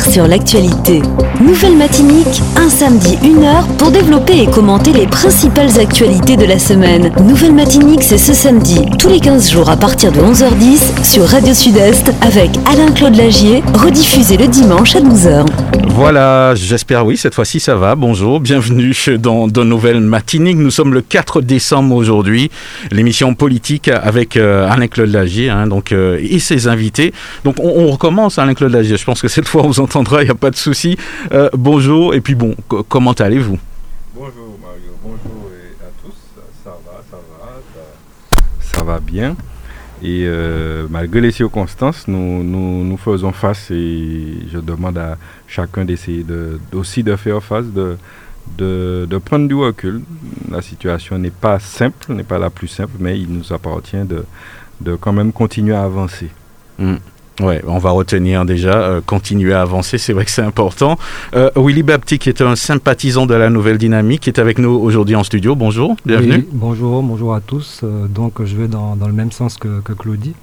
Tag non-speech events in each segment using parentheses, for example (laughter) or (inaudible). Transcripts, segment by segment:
sur l'actualité. Nouvelle Matinique, un samedi, une heure pour développer et commenter les principales actualités de la semaine. Nouvelle Matinique, c'est ce samedi, tous les 15 jours à partir de 11h10 sur Radio Sud-Est avec Alain-Claude Lagier, rediffusé le dimanche à 12h. Voilà, j'espère oui, cette fois-ci ça va. Bonjour, bienvenue dans, dans Nouvelle Matinique. Nous sommes le 4 décembre aujourd'hui, l'émission politique avec euh, Alain-Claude Lagier hein, euh, et ses invités. Donc on, recommence Alain-Claude Lagier, je pense que cette fois on vous entendra, il n'y a pas de souci. Euh, bonjour, et puis bon, co- comment allez-vous? Bonjour Mario, bonjour à tous. Ça va, ça va, ça va bien. Et euh, malgré les circonstances, nous, nous, faisons face et je demande à chacun d'essayer de, aussi de faire face, de, de, prendre du recul. La situation n'est pas simple, n'est pas la plus simple, mais il nous appartient de, de quand même continuer à avancer. Ouais, on va retenir déjà, euh, continuer à avancer, c'est vrai que c'est important. Euh, Willy Bapti, qui est un sympathisant de la Nouvelle Dynamique, qui est avec nous aujourd'hui en studio. Bonjour, bienvenue. Oui, bonjour, bonjour à tous. Euh, donc je vais dans, le même sens que, Claudie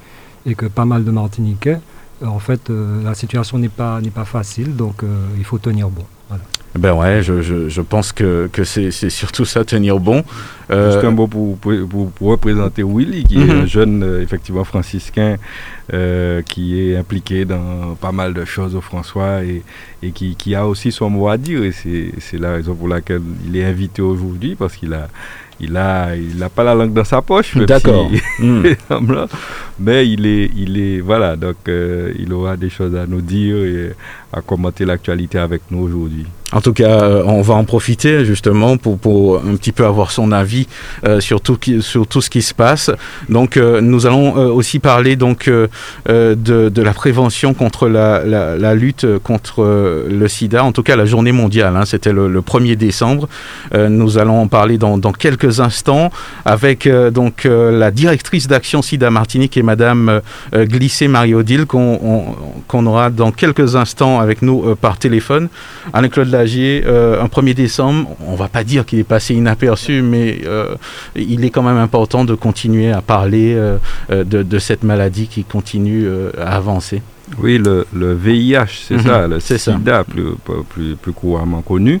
et que pas mal de Martiniquais. En fait, la situation n'est pas, pas facile, donc il faut tenir bon. Ben ouais, je, je, je pense que, que c'est surtout ça, tenir bon. Euh, Juste un mot pour, pour, pour- pour représenter Willy, qui est Mhm. un jeune, euh, effectivement, franciscain, euh, qui est impliqué dans pas mal de choses au François et, et qui, qui a aussi son mot à dire. Et c'est la raison pour laquelle il est invité aujourd'hui, parce qu'il a. Il a, il a pas la langue dans sa poche, D'accord. si-. (laughs) mais il est, il est, voilà, donc euh, il aura des choses à nous dire et à commenter l'actualité avec nous aujourd'hui. En tout cas, euh, on va en profiter justement pour, un petit peu avoir son avis euh, sur, tout sur tout ce qui se passe. Donc, nous allons aussi parler donc de, la prévention contre la, lutte contre le SIDA. En tout cas, la journée mondiale, hein, c'était le, le 1er décembre. Nous allons en parler dans, dans quelques instants avec donc la directrice d'action SIDA Martinique et Madame euh, euh, Glissé Marie-Odile qu'on on- qu'on aura dans quelques instants avec nous euh, par téléphone. Alain-Claude Lagier, un 1er décembre, on va pas dire qu'il est passé inaperçu, mais il est quand même important de continuer à parler de, de cette maladie qui continue à avancer. Oui, le, le VIH, c'est Mhm, ça, le c'est ça. sida, plus, plus, plus couramment connu.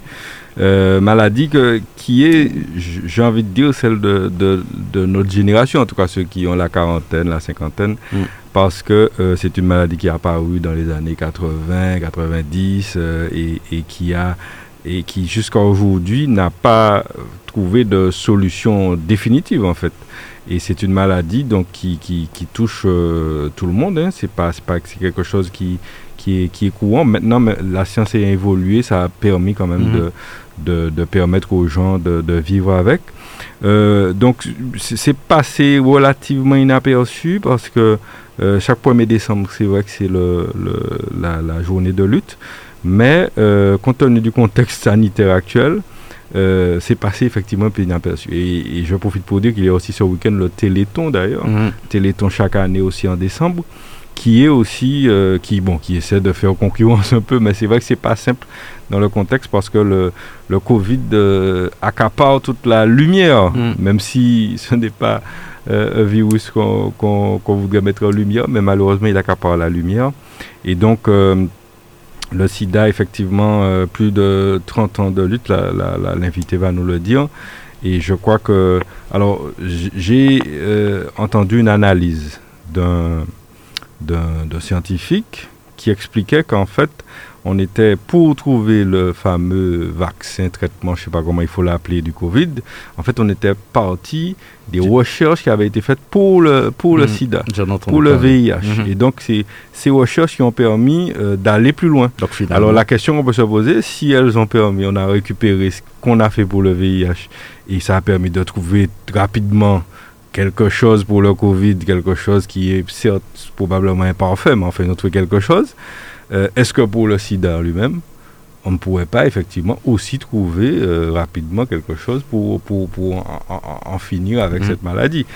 Euh, maladie que, qui est, j'ai envie de dire, celle de, de, de notre génération, en tout cas ceux qui ont la quarantaine, la cinquantaine, Mm. parce que euh, c'est une maladie qui est apparue dans les années 80, 90 euh, et, et qui a et qui jusqu'à aujourd'hui n'a pas trouvé de solution définitive en fait. Et c'est une maladie donc qui, qui, qui touche euh, tout le monde. Hein. C'est pas pas c'est quelque chose qui qui est, qui est courant. Maintenant, la science a évolué, ça a permis quand même Mhm. de, de, de permettre aux gens de, de vivre avec. Euh, donc c'est passé relativement inaperçu parce que euh, chaque 1er décembre, c'est vrai que c'est le, le, la, la journée de lutte. Mais euh, compte tenu du contexte sanitaire actuel, euh, c'est passé effectivement un peu inaperçu. Et, et je profite pour dire qu'il y a aussi ce week-end le Téléthon d'ailleurs. Mhm. Téléthon chaque année aussi en décembre, qui est aussi, euh, qui, bon, qui essaie de faire concurrence un peu, mais c'est vrai que c'est pas simple dans le contexte parce que le, le Covid euh, accapare toute la lumière, Mm. même si (laughs) ce n'est pas euh, un virus qu'on qu'on- qu'on voudrait mettre en lumière, mais malheureusement il accapare la lumière. Et donc, le sida, effectivement, plus de 30 ans de lutte, l'invité va nous le dire. Et je crois que. Alors, j'ai entendu une analyse d'un d'un scientifique qui expliquait qu'en fait, on était pour trouver le fameux vaccin, traitement, je ne sais pas comment il faut l'appeler, du Covid. En fait, on était parti des recherches qui avaient été faites pour le, pour le Mhm. sida, pour le. VIH. Mhm. Et donc, c'est ces recherches qui ont permis euh, d'aller plus loin. Donc Alors la question qu'on peut se poser, si elles ont permis, on a récupéré ce qu'on a fait pour le VIH et ça a permis de trouver rapidement quelque chose pour le Covid, quelque chose qui est certes probablement imparfait, mais enfin on a trouvé quelque chose. Euh, Est-ce que pour le sida lui-même, on ne pourrait pas effectivement aussi trouver euh, rapidement quelque chose pour, pour, pour en, en- en finir avec Mhm. cette maladie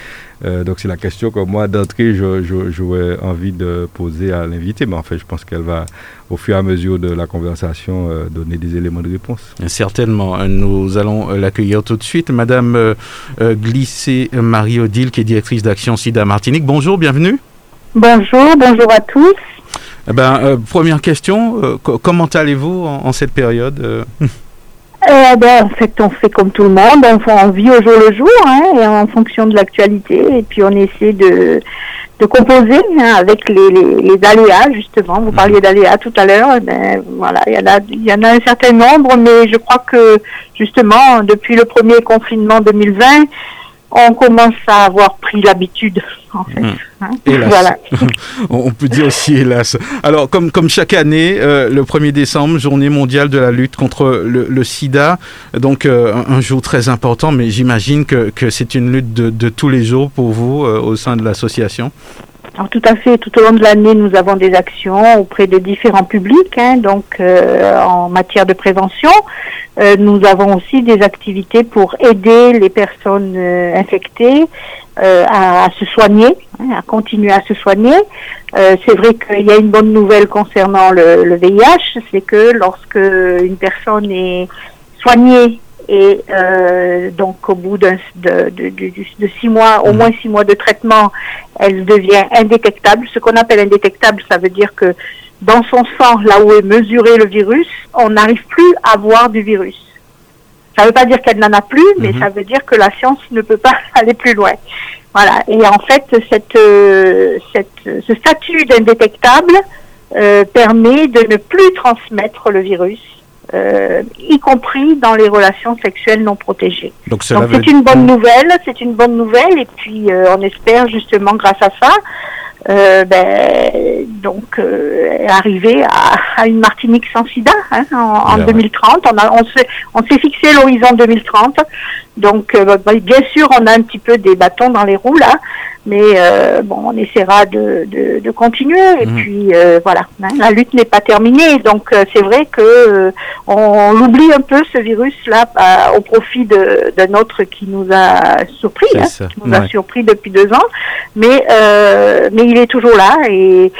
Euh, Donc c'est la question que moi d'entrée j'aurais envie de poser à l'invité, mais en fait je pense qu'elle va au fur et à mesure de la conversation euh, donner des éléments de réponse. Certainement. Nous allons l'accueillir tout de suite. Madame Glissé Marie-Odile, qui est directrice d'Action SIDA Martinique. Bonjour, bienvenue. Bonjour, bonjour à tous. Eh ben, première question, comment allez-vous en, cette période (laughs) eh ben, en fait, on fait comme tout le monde, on, vit au jour le jour, hein, et en fonction de l'actualité, et puis on essaie de, de composer hein, avec les, les, aléas, justement. Vous parliez d'aléas tout à l'heure, ben, voilà, il y, en a, il y en a un certain nombre, mais je crois que, justement, depuis le premier confinement 2020, on commence à avoir pris l'habitude, en fait. Hmm. Hein. Voilà. (laughs) on peut dire aussi hélas. Alors, comme, comme chaque année, euh, le 1er décembre, journée mondiale de la lutte contre le, sida, donc euh, un, jour très important, mais j'imagine que, que c'est une lutte de, de, tous les jours pour vous euh, au sein de l'association. Alors, tout à fait. Tout au long de l'année, nous avons des actions auprès de différents publics, hein, donc en matière de prévention. Euh, nous avons aussi des activités pour aider les personnes euh, infectées euh, à, se soigner, hein, à continuer à se soigner. c'est vrai qu'il y a une bonne nouvelle concernant le, le VIH, c'est que lorsque une personne est soignée et donc au bout de, de, de, de, six mois, au mmh. moins six mois de traitement, elle devient indétectable. Ce qu'on appelle indétectable, ça veut dire que dans son sang, là où est mesuré le virus, on n'arrive plus à voir du virus. Ça ne veut pas dire qu'elle n'en a plus, mais mhm. ça veut dire que la science ne peut pas (laughs) aller plus loin. Voilà. Et en fait, cette, euh, cette ce statut d'indétectable euh, permet de ne plus transmettre le virus, euh, y compris dans les relations sexuelles non protégées. Donc c'est une bonne nouvelle, c'est une bonne nouvelle, et puis on espère justement grâce à ça euh, ben, donc euh, arriver à, à, une Martinique sans sida hein, en, 2030. On, a, on s'est on s'est fixé l'horizon 2030. Donc euh, ben, bien sûr, on a un petit peu des bâtons dans les roues là, mais euh, bon, on essaiera de, de, de continuer. Et mhm. puis voilà, hein, la lutte n'est pas terminée. Donc c'est vrai que on, l'oublie un peu ce virus là au profit d'un autre qui nous a surpris, hein, qui nous a surpris depuis deux ans. Mais mais il est toujours là et,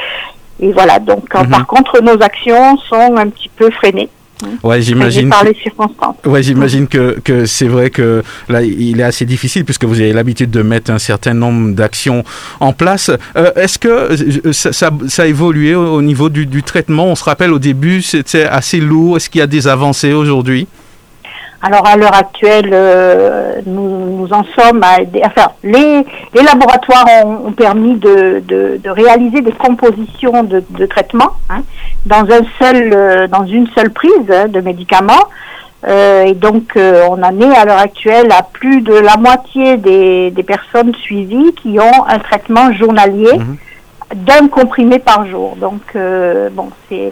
et voilà. Donc, mhm. par contre, nos actions sont un petit peu freinées. Ouais, j'imagine. Par les circonstances. Ouais, j'imagine que, que c'est vrai que là, il est assez difficile puisque vous avez l'habitude de mettre un certain nombre d'actions en place. Euh, est-ce que euh, ça, ça, a évolué au, niveau du, du, traitement? On se rappelle au début, c'était assez lourd. Est-ce qu'il y a des avancées aujourd'hui? Alors à l'heure actuelle, euh, nous, nous, en sommes à enfin les, les laboratoires ont, permis de, de, de, réaliser des compositions de, de traitements hein, dans un seul euh, dans une seule prise hein, de médicaments. Euh, et donc on en est à l'heure actuelle à plus de la moitié des, des personnes suivies qui ont un traitement journalier. Mhm. d'un comprimé par jour. Donc bon, c'est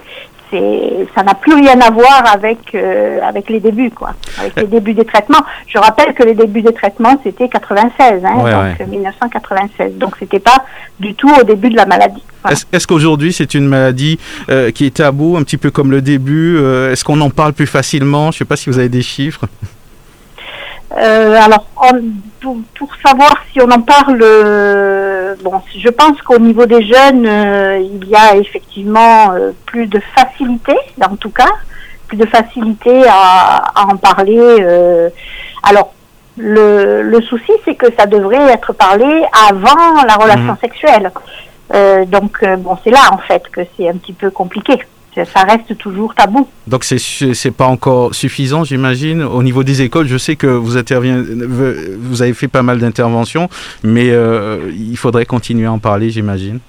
ça n'a plus rien à voir avec euh, avec les débuts quoi, avec les débuts des traitements. Je rappelle que les débuts des traitements c'était 96, hein, donc 1996. Donc c'était pas du tout au début de la maladie. Est-ce qu'aujourd'hui c'est une maladie euh, qui est tabou, un petit peu comme le début euh, Est-ce qu'on en parle plus facilement? Je sais pas si vous avez des chiffres. Euh, alors, pour, savoir si on en parle, euh, bon, je pense qu'au niveau des jeunes, euh, il y a effectivement plus de facilité, en tout cas, plus de facilité à, en parler. alors, le, le souci, c'est que ça devrait être parlé avant la relation mmh. sexuelle. donc, bon, c'est là en fait que c'est un petit peu compliqué ça reste toujours tabou. Donc c'est c'est pas encore suffisant, j'imagine. Au niveau des écoles, je sais que vous vous avez fait pas mal d'interventions, mais euh, il faudrait continuer à en parler, j'imagine.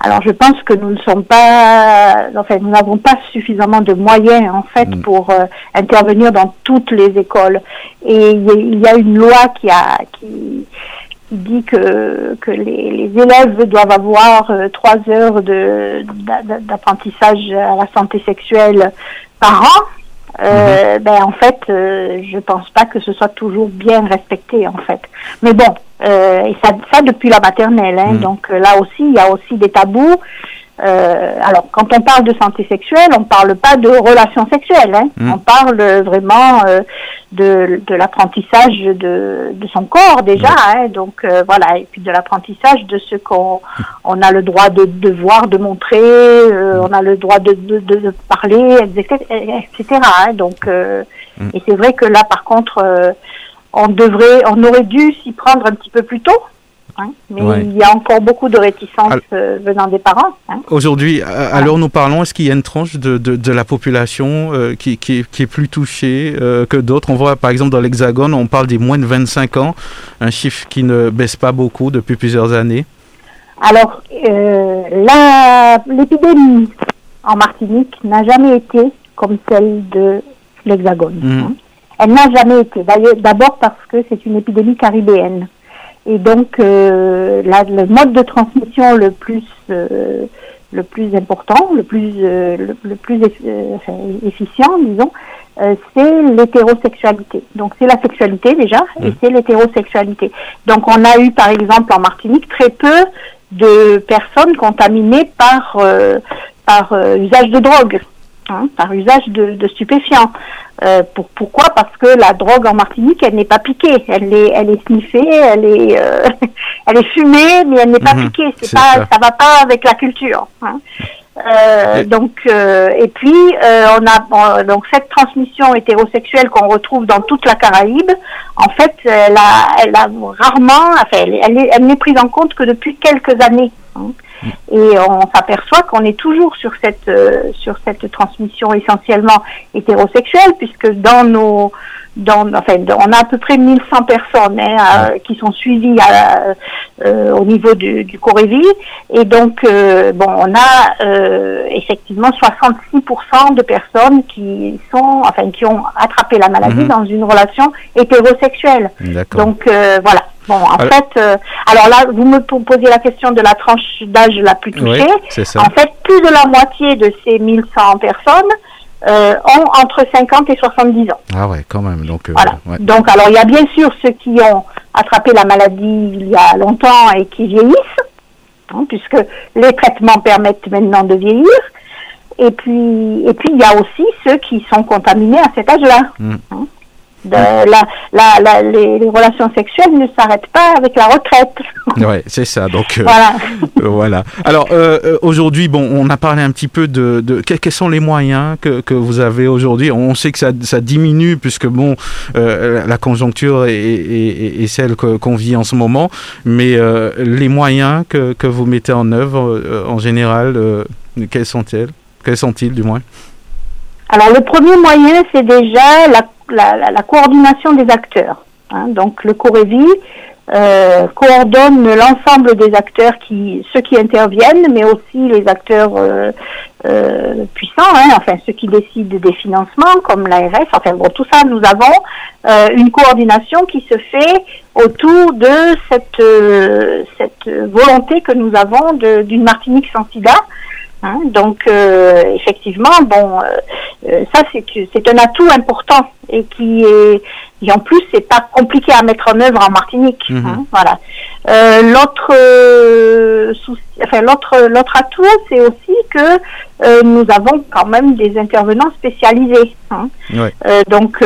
Alors je pense que nous ne sommes pas, enfin nous n'avons pas suffisamment de moyens en fait mm. pour euh, intervenir dans toutes les écoles. Et il y, a une loi qui a qui qui dit que, que les, les élèves doivent avoir euh, trois heures de, d'apprentissage à la santé sexuelle par an. Euh, mhm. ben en fait, euh, je pense pas que ce soit toujours bien respecté en fait. Mais bon, euh, et ça, ça depuis la maternelle. Hein, mhm. Donc là aussi, il y a aussi des tabous. Euh, alors, quand on parle de santé sexuelle, on parle pas de relations sexuelles. Hein. Mmh. On parle vraiment euh, de, de l'apprentissage de, de son corps déjà. Hein. Donc euh, voilà, et puis de l'apprentissage de ce qu'on (laughs) on a le droit de, de voir, de montrer, euh, on a le droit de, de, de parler, etc. etc. Hein. Donc, mmh. et c'est vrai que là, par contre, on devrait, on aurait dû s'y prendre un petit peu plus tôt. Hein. Mais il y a encore beaucoup de réticences euh, venant des parents. Hein. Aujourd'hui, alors nous parlons, est-ce qu'il y a une tranche de, de, la population euh, qui, qui, est, qui, est, plus touchée euh, que d'autres? On voit par exemple dans l'Hexagone, on parle des moins de 25 ans, un chiffre qui ne baisse pas beaucoup depuis plusieurs années. Alors, l'épidémie en Martinique n'a jamais été comme celle de l'Hexagone. Mmh. Hein. Elle n'a jamais été. D'abord parce que c'est une épidémie caribéenne. Et donc, euh, le mode de transmission le plus, euh, le plus important, le plus, euh, le, plus efficient, disons, c'est l'hétérosexualité. Donc, c'est la sexualité déjà, et c'est l'hétérosexualité. Donc, on a eu, par exemple, en Martinique, très peu de personnes contaminées par, par usage de drogue. Hein, par usage de, stupéfiants. Euh, pour, pourquoi? Parce que la drogue en Martinique, elle n'est pas piquée, elle est, elle est sniffée, elle est, euh, (laughs) elle est fumée, mais elle n'est pas mhm. piquée. C'est pas, ça. va pas avec la culture. Hein. Euh, donc, et puis on a donc cette transmission hétérosexuelle qu'on retrouve dans toute la Caraïbe. En fait, elle a, elle a rarement, enfin, elle, elle n'est prise en compte que depuis quelques années. Hein. Et on s'aperçoit qu'on est toujours sur cette euh, sur cette transmission essentiellement hétérosexuelle, puisque dans nos dans, enfin, on a à peu près 1100 personnes hein, qui sont suivies à, euh, au niveau du, du Corévi. Et donc, euh, bon, on a euh, effectivement 66% de personnes qui sont, enfin, qui ont attrapé la maladie mhm. dans une relation hétérosexuelle. Donc, voilà. Bon, en fait, alors là, vous me posez la question de la tranche d'âge la plus touchée. en fait, plus de la moitié de ces 1100 personnes euh, ont entre 50 et 70 ans. Ah ouais, quand même. Donc, euh, voilà. donc alors il y a bien sûr ceux qui ont attrapé la maladie il y a longtemps et qui vieillissent, hein, puisque les traitements permettent maintenant de vieillir. Et puis, et puis il y a aussi ceux qui sont contaminés à cet âge-là. Mm. Hein la, la, les, relations sexuelles ne s'arrêtent pas avec la retraite. (laughs) Ouais, c'est ça. Donc euh, voilà. Euh, voilà. Alors euh, aujourd'hui, bon, on a parlé un petit peu de, de quels sont les moyens que, que vous avez aujourd'hui? On sait que ça, ça, diminue puisque bon, la conjoncture est, est, est celle qu'on vit en ce moment, mais les moyens que, que vous mettez en œuvre en général, quels sont-ils? Quels sont-ils du moins? Alors le premier moyen, c'est déjà la la, coordination des acteurs. Hein. Donc le Corévi euh, coordonne l'ensemble des acteurs qui, ceux qui interviennent, mais aussi les acteurs euh, euh, puissants, hein, enfin ceux qui décident des financements, comme l'ARS. Enfin bon, tout ça, nous avons une coordination qui se fait autour de cette cette volonté que nous avons d'une Martinique sans SIDA. Hein. Donc effectivement, bon, ça c'est c'est un atout important et qui est et en plus c'est pas compliqué à mettre en œuvre en Martinique. Mhm. Hein, voilà. Euh, l'autre euh, enfin l'autre l'autre atout c'est aussi que euh, nous avons quand même des intervenants spécialisés. Hein. Euh, donc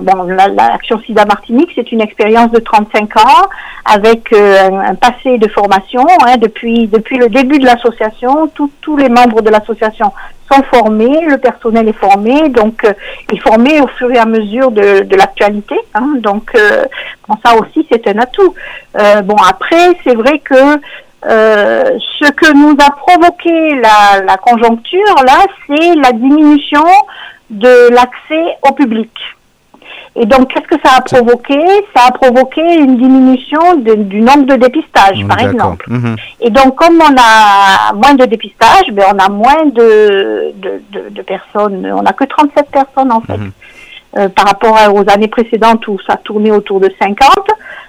bon l'action SIDA Martinique c'est une expérience de 35 ans avec un, un, passé de formation hein, depuis depuis le début de l'association tous les membres de l'association sont formés, le personnel est formé, donc euh, est formé au fur et à mesure de, de l'actualité. Hein, donc euh, bon, ça aussi c'est un atout. Euh, bon après c'est vrai que euh, ce que nous a provoqué la, la conjoncture là, c'est la diminution de l'accès au public. Et donc, qu'est-ce que ça a provoqué? Ça a provoqué une diminution du nombre de dépistages, par exemple. Mhm. Et donc, comme on a moins de dépistages, ben, on a moins de, de, de, personnes. On n'a que 37 personnes, en fait. Mhm. Euh, par rapport aux années précédentes où ça tournait autour de 50.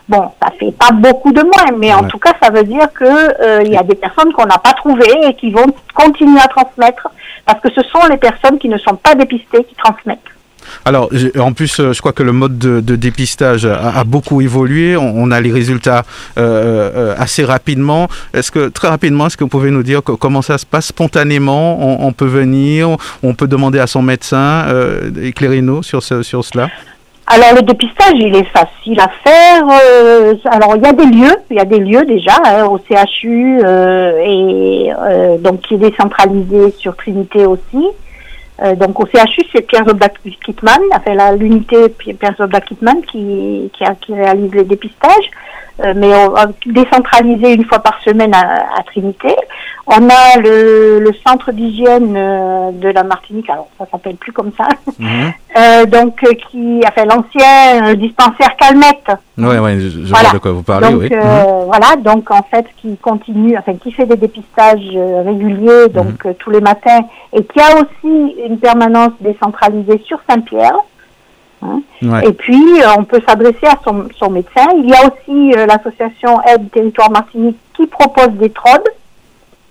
Bon, ça fait pas beaucoup de moins, mais en tout cas, ça veut dire que euh, il y a des personnes qu'on n'a pas trouvées et qui vont continuer à transmettre parce que ce sont les personnes qui ne sont pas dépistées qui transmettent. Alors, en plus, euh, je crois que le mode de, dépistage a, beaucoup évolué. On, a les résultats euh, euh, assez rapidement. Est-ce que, très rapidement, est-ce que vous pouvez nous dire comment ça se passe spontanément? On, peut venir, on peut demander à son médecin. Éclairez-nous sur, sur cela? Alors le dépistage, il est facile à faire. alors il y a des lieux, il y a des lieux déjà hein, au CHU et donc qui est décentralisé sur Trinité aussi. Euh, donc au CHU, c'est Pierre Zobda Kitman, enfin l'unité Pierre Zobda Kitman qui, qui, qui réalise les dépistages. Euh, mais on va décentraliser une fois par semaine à, Trinité. On a le, le centre d'hygiène euh, de la Martinique, alors ça s'appelle plus comme ça, mhm. (laughs) euh, donc qui a fait l'ancien dispensaire Calmette. Oui, ouais, je, je vois de quoi vous parlez. Donc, oui. Mhm. Voilà, donc en fait qui continue, enfin qui fait des dépistages réguliers, donc mhm. tous les matins, et qui a aussi une permanence décentralisée sur Saint-Pierre. Hein. Et puis, euh, on peut s'adresser à son, son, médecin. Il y a aussi euh, l'association Aide Territoire Martinique qui propose des TROD,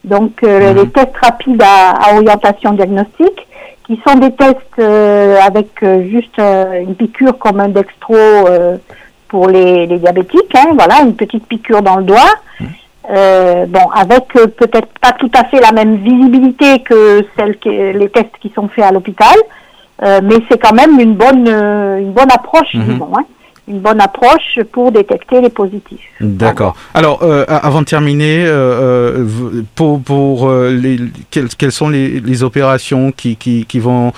donc mhm. les tests rapides à, orientation diagnostique, qui sont des tests avec juste une piqûre comme un dextro pour les, les diabétiques, hein, voilà, une petite piqûre dans le doigt. Mhm. bon, avec peut-être pas tout à fait la même visibilité que celle que les tests qui sont faits à l'hôpital, euh, mais c'est quand même une bonne, euh, une bonne approche, mhm. disons. Hein une bonne approche pour détecter les positifs. D'accord. Alors, euh, avant de terminer, euh, pour, pour les, quelles, quelles, sont les, les opérations qui, qui, qui vont,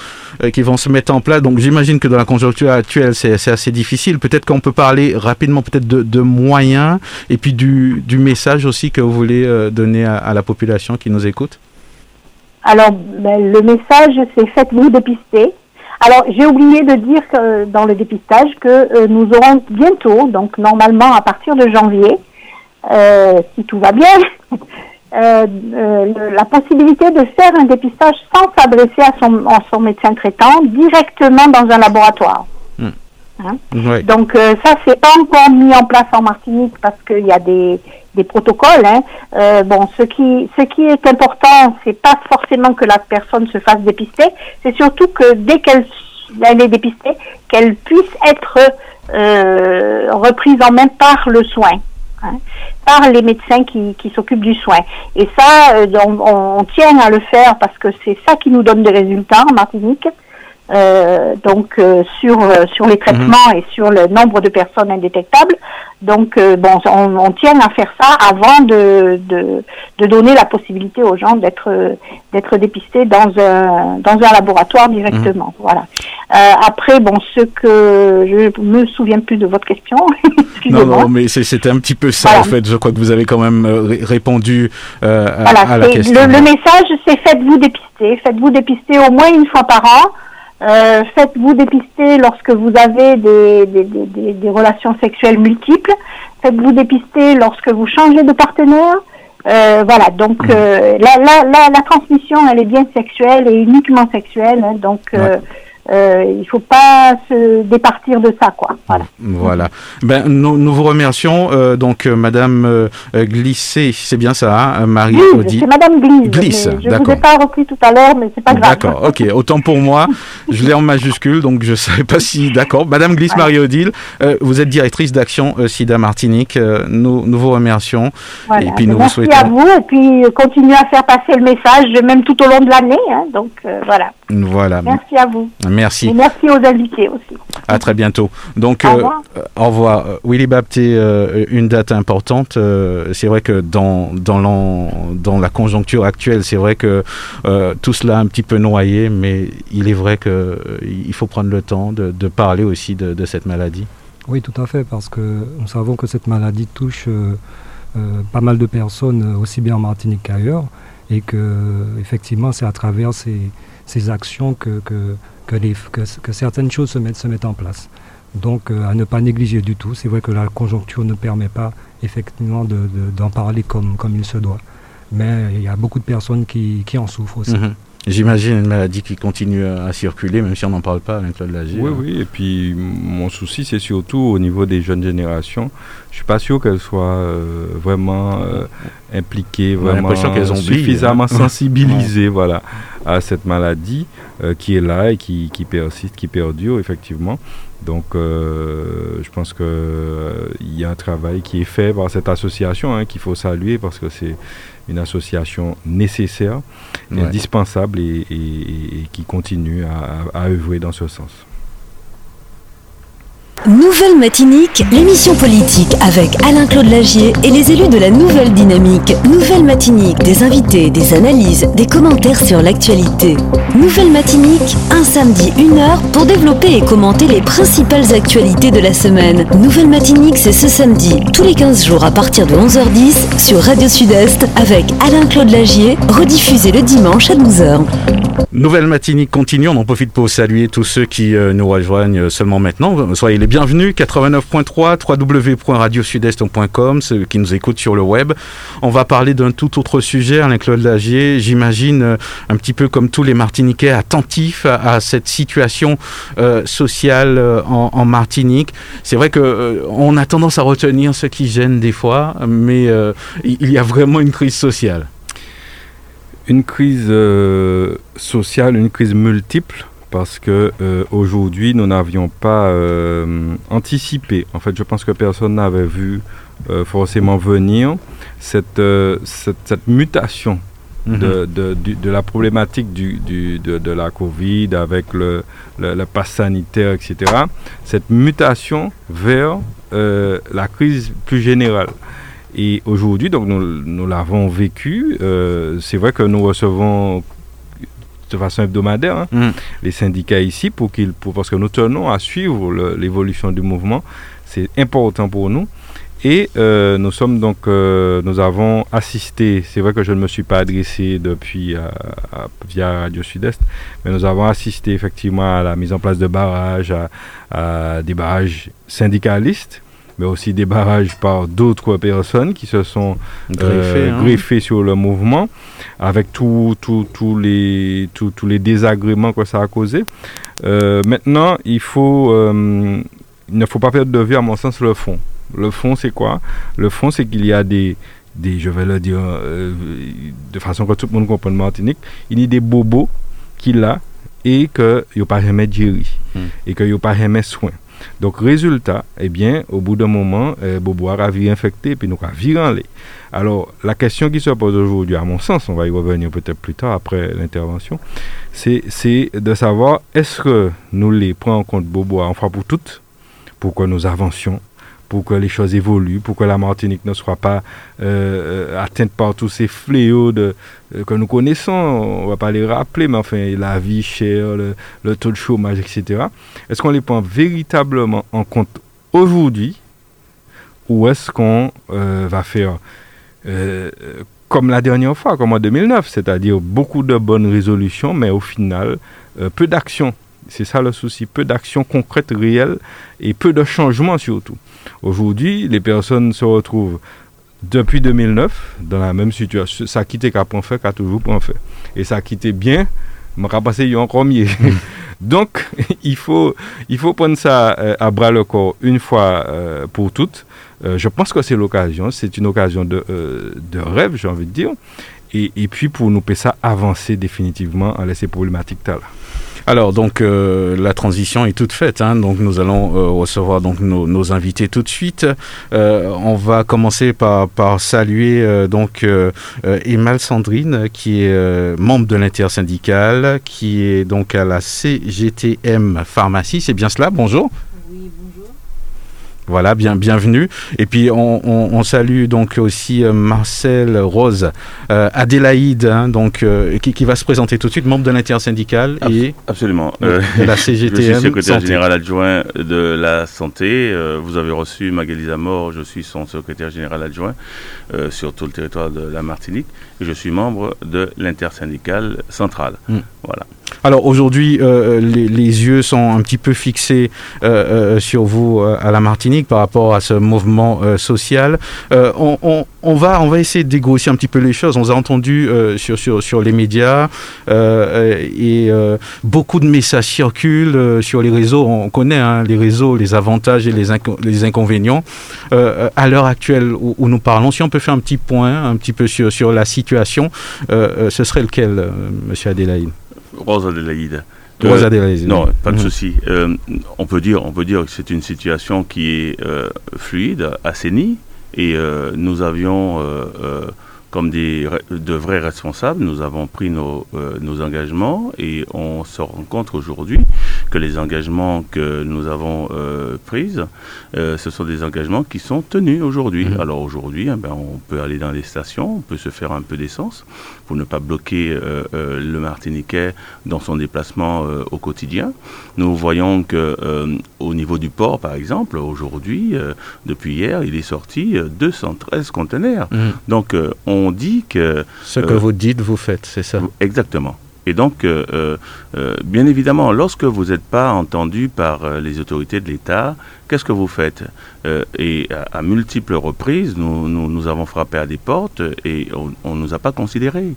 qui vont se mettre en place? Donc, j'imagine que dans la conjoncture actuelle, c'est assez difficile. Peut-être qu'on peut parler rapidement peut-être de, de, moyens et puis du, du, message aussi que vous voulez donner à, à la population qui nous écoute. Alors, ben, le message, c'est faites-vous dépister. Alors, j'ai oublié de dire dans le dépistage que euh, nous aurons bientôt, donc normalement à partir de janvier, euh, si tout va bien, (laughs) euh, la possibilité de faire un dépistage sans s'adresser à son médecin traitant, directement dans un laboratoire. Hein? Donc ça, c'est pas encore mis en place en Martinique parce qu'il y a des, des protocoles. Hein. bon, ce qui, ce qui est important, c'est pas forcément que la personne se fasse dépister, c'est surtout que dès qu'elle est dépistée, qu'elle puisse être euh, reprise en main par le soin. Hein, par les médecins qui, qui s'occupent du soin. Et ça, euh, on, on, tient à le faire parce que c'est ça qui nous donne des résultats en Martinique. Euh, donc euh, sur euh, sur les traitements et sur le nombre de personnes indétectables. Donc bon, on, on, tient à faire ça avant de, de, de donner la possibilité aux gens d'être d'être dépistés dans un dans un laboratoire directement. Mhm. Voilà. après bon, ce que je me souviens plus de votre question. (laughs) non non, mais c'était un petit peu ça en fait. Je crois que vous avez quand même répondu à, à, la question. Le, le message, c'est faites-vous dépister, faites-vous dépister au moins une fois par an. Euh, faites-vous dépister lorsque vous avez des, des, des, des relations sexuelles multiples. Faites-vous dépister lorsque vous changez de partenaire. Euh, voilà, donc euh, la, la, la, la, transmission, elle est bien sexuelle et uniquement sexuelle. Hein, donc, euh, euh, il faut pas se départir de ça, quoi. Voilà. Voilà. Ben, nous, nous vous remercions. Euh, donc, euh, Madame euh, Glissé, c'est bien ça, hein, Marie Glisse, C'est Madame Glisse. Glisse, Je vous ai pas repris tout à l'heure, mais c'est pas grave. D'accord. Ok. Autant pour moi. je l'ai en majuscule, donc je savais pas si. D'accord. Madame Glisse, Marie Odile, vous êtes directrice d'action SIDA Martinique. nous, nous vous remercions. Voilà. Et puis nous Merci vous souhaitons. à vous. Et puis continuez à faire passer le message, même tout au long de l'année. Hein, donc voilà. Voilà. Merci à vous. Merci. Et merci aux invités aussi. À très bientôt. Donc, au revoir. Euh, au revoir. Willy Bapté, euh, une date importante. Euh, c'est vrai que dans, dans, dans la conjoncture actuelle, c'est vrai que euh, tout cela a un petit peu noyé, mais il est vrai qu'il euh, il faut prendre le temps de, de parler aussi de, de, cette maladie. Oui, tout à fait, parce que nous savons que cette maladie touche euh, pas mal de personnes, aussi bien en Martinique qu'ailleurs, et que effectivement, c'est à travers ces ces actions que, certaines choses se mettent, en place. Donc euh, à ne pas négliger du tout. C'est vrai que la conjoncture ne permet pas effectivement d'en de, parler comme, il se doit. Mais il y a beaucoup de personnes qui, en souffrent aussi. Mmh. J'imagine une maladie qui continue à circuler, même si on n'en parle pas avec Claude Lagier. Oui, oui, et puis mon souci, c'est surtout au niveau des jeunes générations. Je suis pas sûr qu'elles soient euh, vraiment euh, impliquées, vraiment qu'elles ont suffisamment hein. (laughs) sensibilisées voilà, à cette maladie euh, qui est là et qui, qui, persiste, qui perdure, effectivement. Donc, je pense qu'il euh, y a un travail qui est fait par cette association hein, qu'il faut saluer parce que c'est une association nécessaire, ouais. indispensable et, et, et, qui continue à, à œuvrer dans ce sens. Nouvelle Matinique, l'émission politique avec Alain-Claude Lagier et les élus de la Nouvelle Dynamique. Nouvelle Matinique, des invités, des analyses, des commentaires sur l'actualité. Nouvelle Matinique, un samedi, une heure pour développer et commenter les principales actualités de la semaine. Nouvelle Matinique, c'est ce samedi, tous les 15 jours à partir de 11h10 sur Radio Sud-Est avec Alain-Claude Lagier, rediffusé le dimanche à 12h. Nouvelle Matinique continue, on en profite pour saluer tous ceux qui euh, nous rejoignent seulement maintenant. Soyez les bienvenus, 89.3, www.radiosudest.com, ceux qui nous écoutent sur le web. On va parler d'un tout autre sujet, Alain-Claude Lagier, j'imagine euh, un petit peu comme tous les Martiniquais attentifs à, cette situation euh, sociale en, Martinique. C'est vrai que on a tendance à retenir ce qui gêne des fois, mais il y a vraiment une crise sociale une crise euh, sociale, une crise multiple, parce que euh, aujourd'hui nous n'avions pas euh, anticipé. En fait, je pense que personne n'avait vu forcément venir cette, cette, mutation mhm. de, de, de, la problématique du, du, de, la Covid avec le, le, le pass sanitaire, etc. Cette mutation vers la crise plus générale. Et aujourd'hui, donc nous, nous l'avons vécu. Euh, c'est vrai que nous recevons de façon hebdomadaire hein, mm. les syndicats ici pour qu'ils, pour, parce que nous tenons à suivre l'évolution du mouvement. C'est important pour nous. Et euh, nous sommes donc, euh, nous avons assisté, c'est vrai que je ne me suis pas adressé depuis via Radio Sud-Est, mais nous avons assisté effectivement à la mise en place de barrages, à des barrages syndicalistes mais aussi des barrages par d'autres personnes qui se sont euh, hein. greffées, sur le mouvement, avec tous les, tous les désagréments que ça a causé. Euh, maintenant, il, faut, euh, il ne faut pas perdre de vue, à mon sens, le fond. Le fond, c'est quoi? Le fond, c'est qu'il y a des, des, je vais le dire de façon que tout le monde comprenne Martinique, il y a des bobos qu'il a et qu'il n'y a pas jamais de hmm. et qu'il n'y a pas jamais soin. Donc, résultat, eh bien, au bout d'un moment, euh, Bobo a vie infecté, puis nous a viré Alors, la question qui se pose aujourd'hui, à mon sens, on va y revenir peut-être plus tard après l'intervention, c'est de savoir est-ce que nous les prenons en compte Bobo en fera pour toutes, pour que nous avancions pour que les choses évoluent, pour que la Martinique ne soit pas euh, euh, atteinte par tous ces fléaux euh, que nous connaissons. On ne va pas les rappeler, mais enfin, la vie chère, le, taux de chômage, etc. Est-ce qu'on les prend véritablement en compte aujourd'hui ou est-ce qu'on va faire comme la dernière fois, comme en 2009, c'est-à-dire beaucoup de bonnes résolutions, mais au final, peu d'actions c'est ça le souci, peu d'actions concrètes, réelles et peu de changements surtout. Aujourd'hui, les personnes se retrouvent depuis 2009 dans la même situation. Ça a quitté qu'à point fait, qu'à toujours point fait. Et ça a quitté bien, mais passé encore mieux. (laughs) Donc, il faut, il faut prendre ça euh, à bras le corps une fois euh, pour toutes. Euh, je pense que c'est l'occasion, c'est une occasion de, de rêve, j'ai envie de dire. Et, et, puis pour nous, ça avancer définitivement en laisser problématique là. Alors donc euh, la transition est toute faite. Hein. donc nous allons euh, recevoir donc nos, invités tout de suite. Euh, on va commencer par, saluer donc Emal Sandrine qui est membre de l'intersyndicale, qui est donc à la CGTM Pharmacie. C'est bien cela? Bonjour. Voilà, bien, bienvenue. Et puis on, salue donc aussi euh, Marcel Rose, euh, Adélaïde, hein, donc euh, qui, va se présenter tout de suite, membre de l'intersyndicale et absolument de la CGTM. (laughs) je suis secrétaire général adjoint de la santé. vous avez reçu Magali Zamor, je suis son secrétaire général adjoint sur tout le territoire de la Martinique. Et je suis membre de l'intersyndicale centrale. Hmm. Voilà. Alors aujourd'hui, euh, les, yeux sont un petit peu fixés euh, euh, sur vous à la Martinique par rapport à ce mouvement social. On, va, on va essayer de dégrossir un petit peu les choses. On a entendu sur, sur, sur, les médias et beaucoup de messages circulent sur les réseaux. On connaît hein, les réseaux, les avantages et les, les inconvénients. à l'heure actuelle où, où, nous parlons, si on peut faire un petit point un petit peu sur, sur la situation, ce serait lequel, Monsieur Adélaïde? Rose Adélaïde. Rose Adélaïde. Non, pas de mhm. souci. Euh, on peut dire, on peut dire que c'est une situation qui est euh, fluide, assainie, et euh, nous avions comme des, de vrais responsables, nous avons pris nos, euh, nos engagements et on se rend compte aujourd'hui que les engagements que nous avons euh, pris, euh, ce sont des engagements qui sont tenus aujourd'hui. Mhm. Alors aujourd'hui, eh ben, on peut aller dans les stations, on peut se faire un peu d'essence pour ne pas bloquer euh, euh, le Martiniquais dans son déplacement euh, au quotidien. Nous voyons que au niveau du port, par exemple, aujourd'hui, depuis hier, il est sorti euh, 213 conteneurs. Mhm. Donc on dit que Ce que vous dites, vous faites, c'est ça? Exactement. Et donc, euh, euh, euh, bien évidemment, lorsque vous n'êtes pas entendu par les autorités de l'État, qu'est-ce que vous faites? Euh, Et à, à multiples reprises, nous, nous, nous avons frappé à des portes et on ne nous a pas considérés.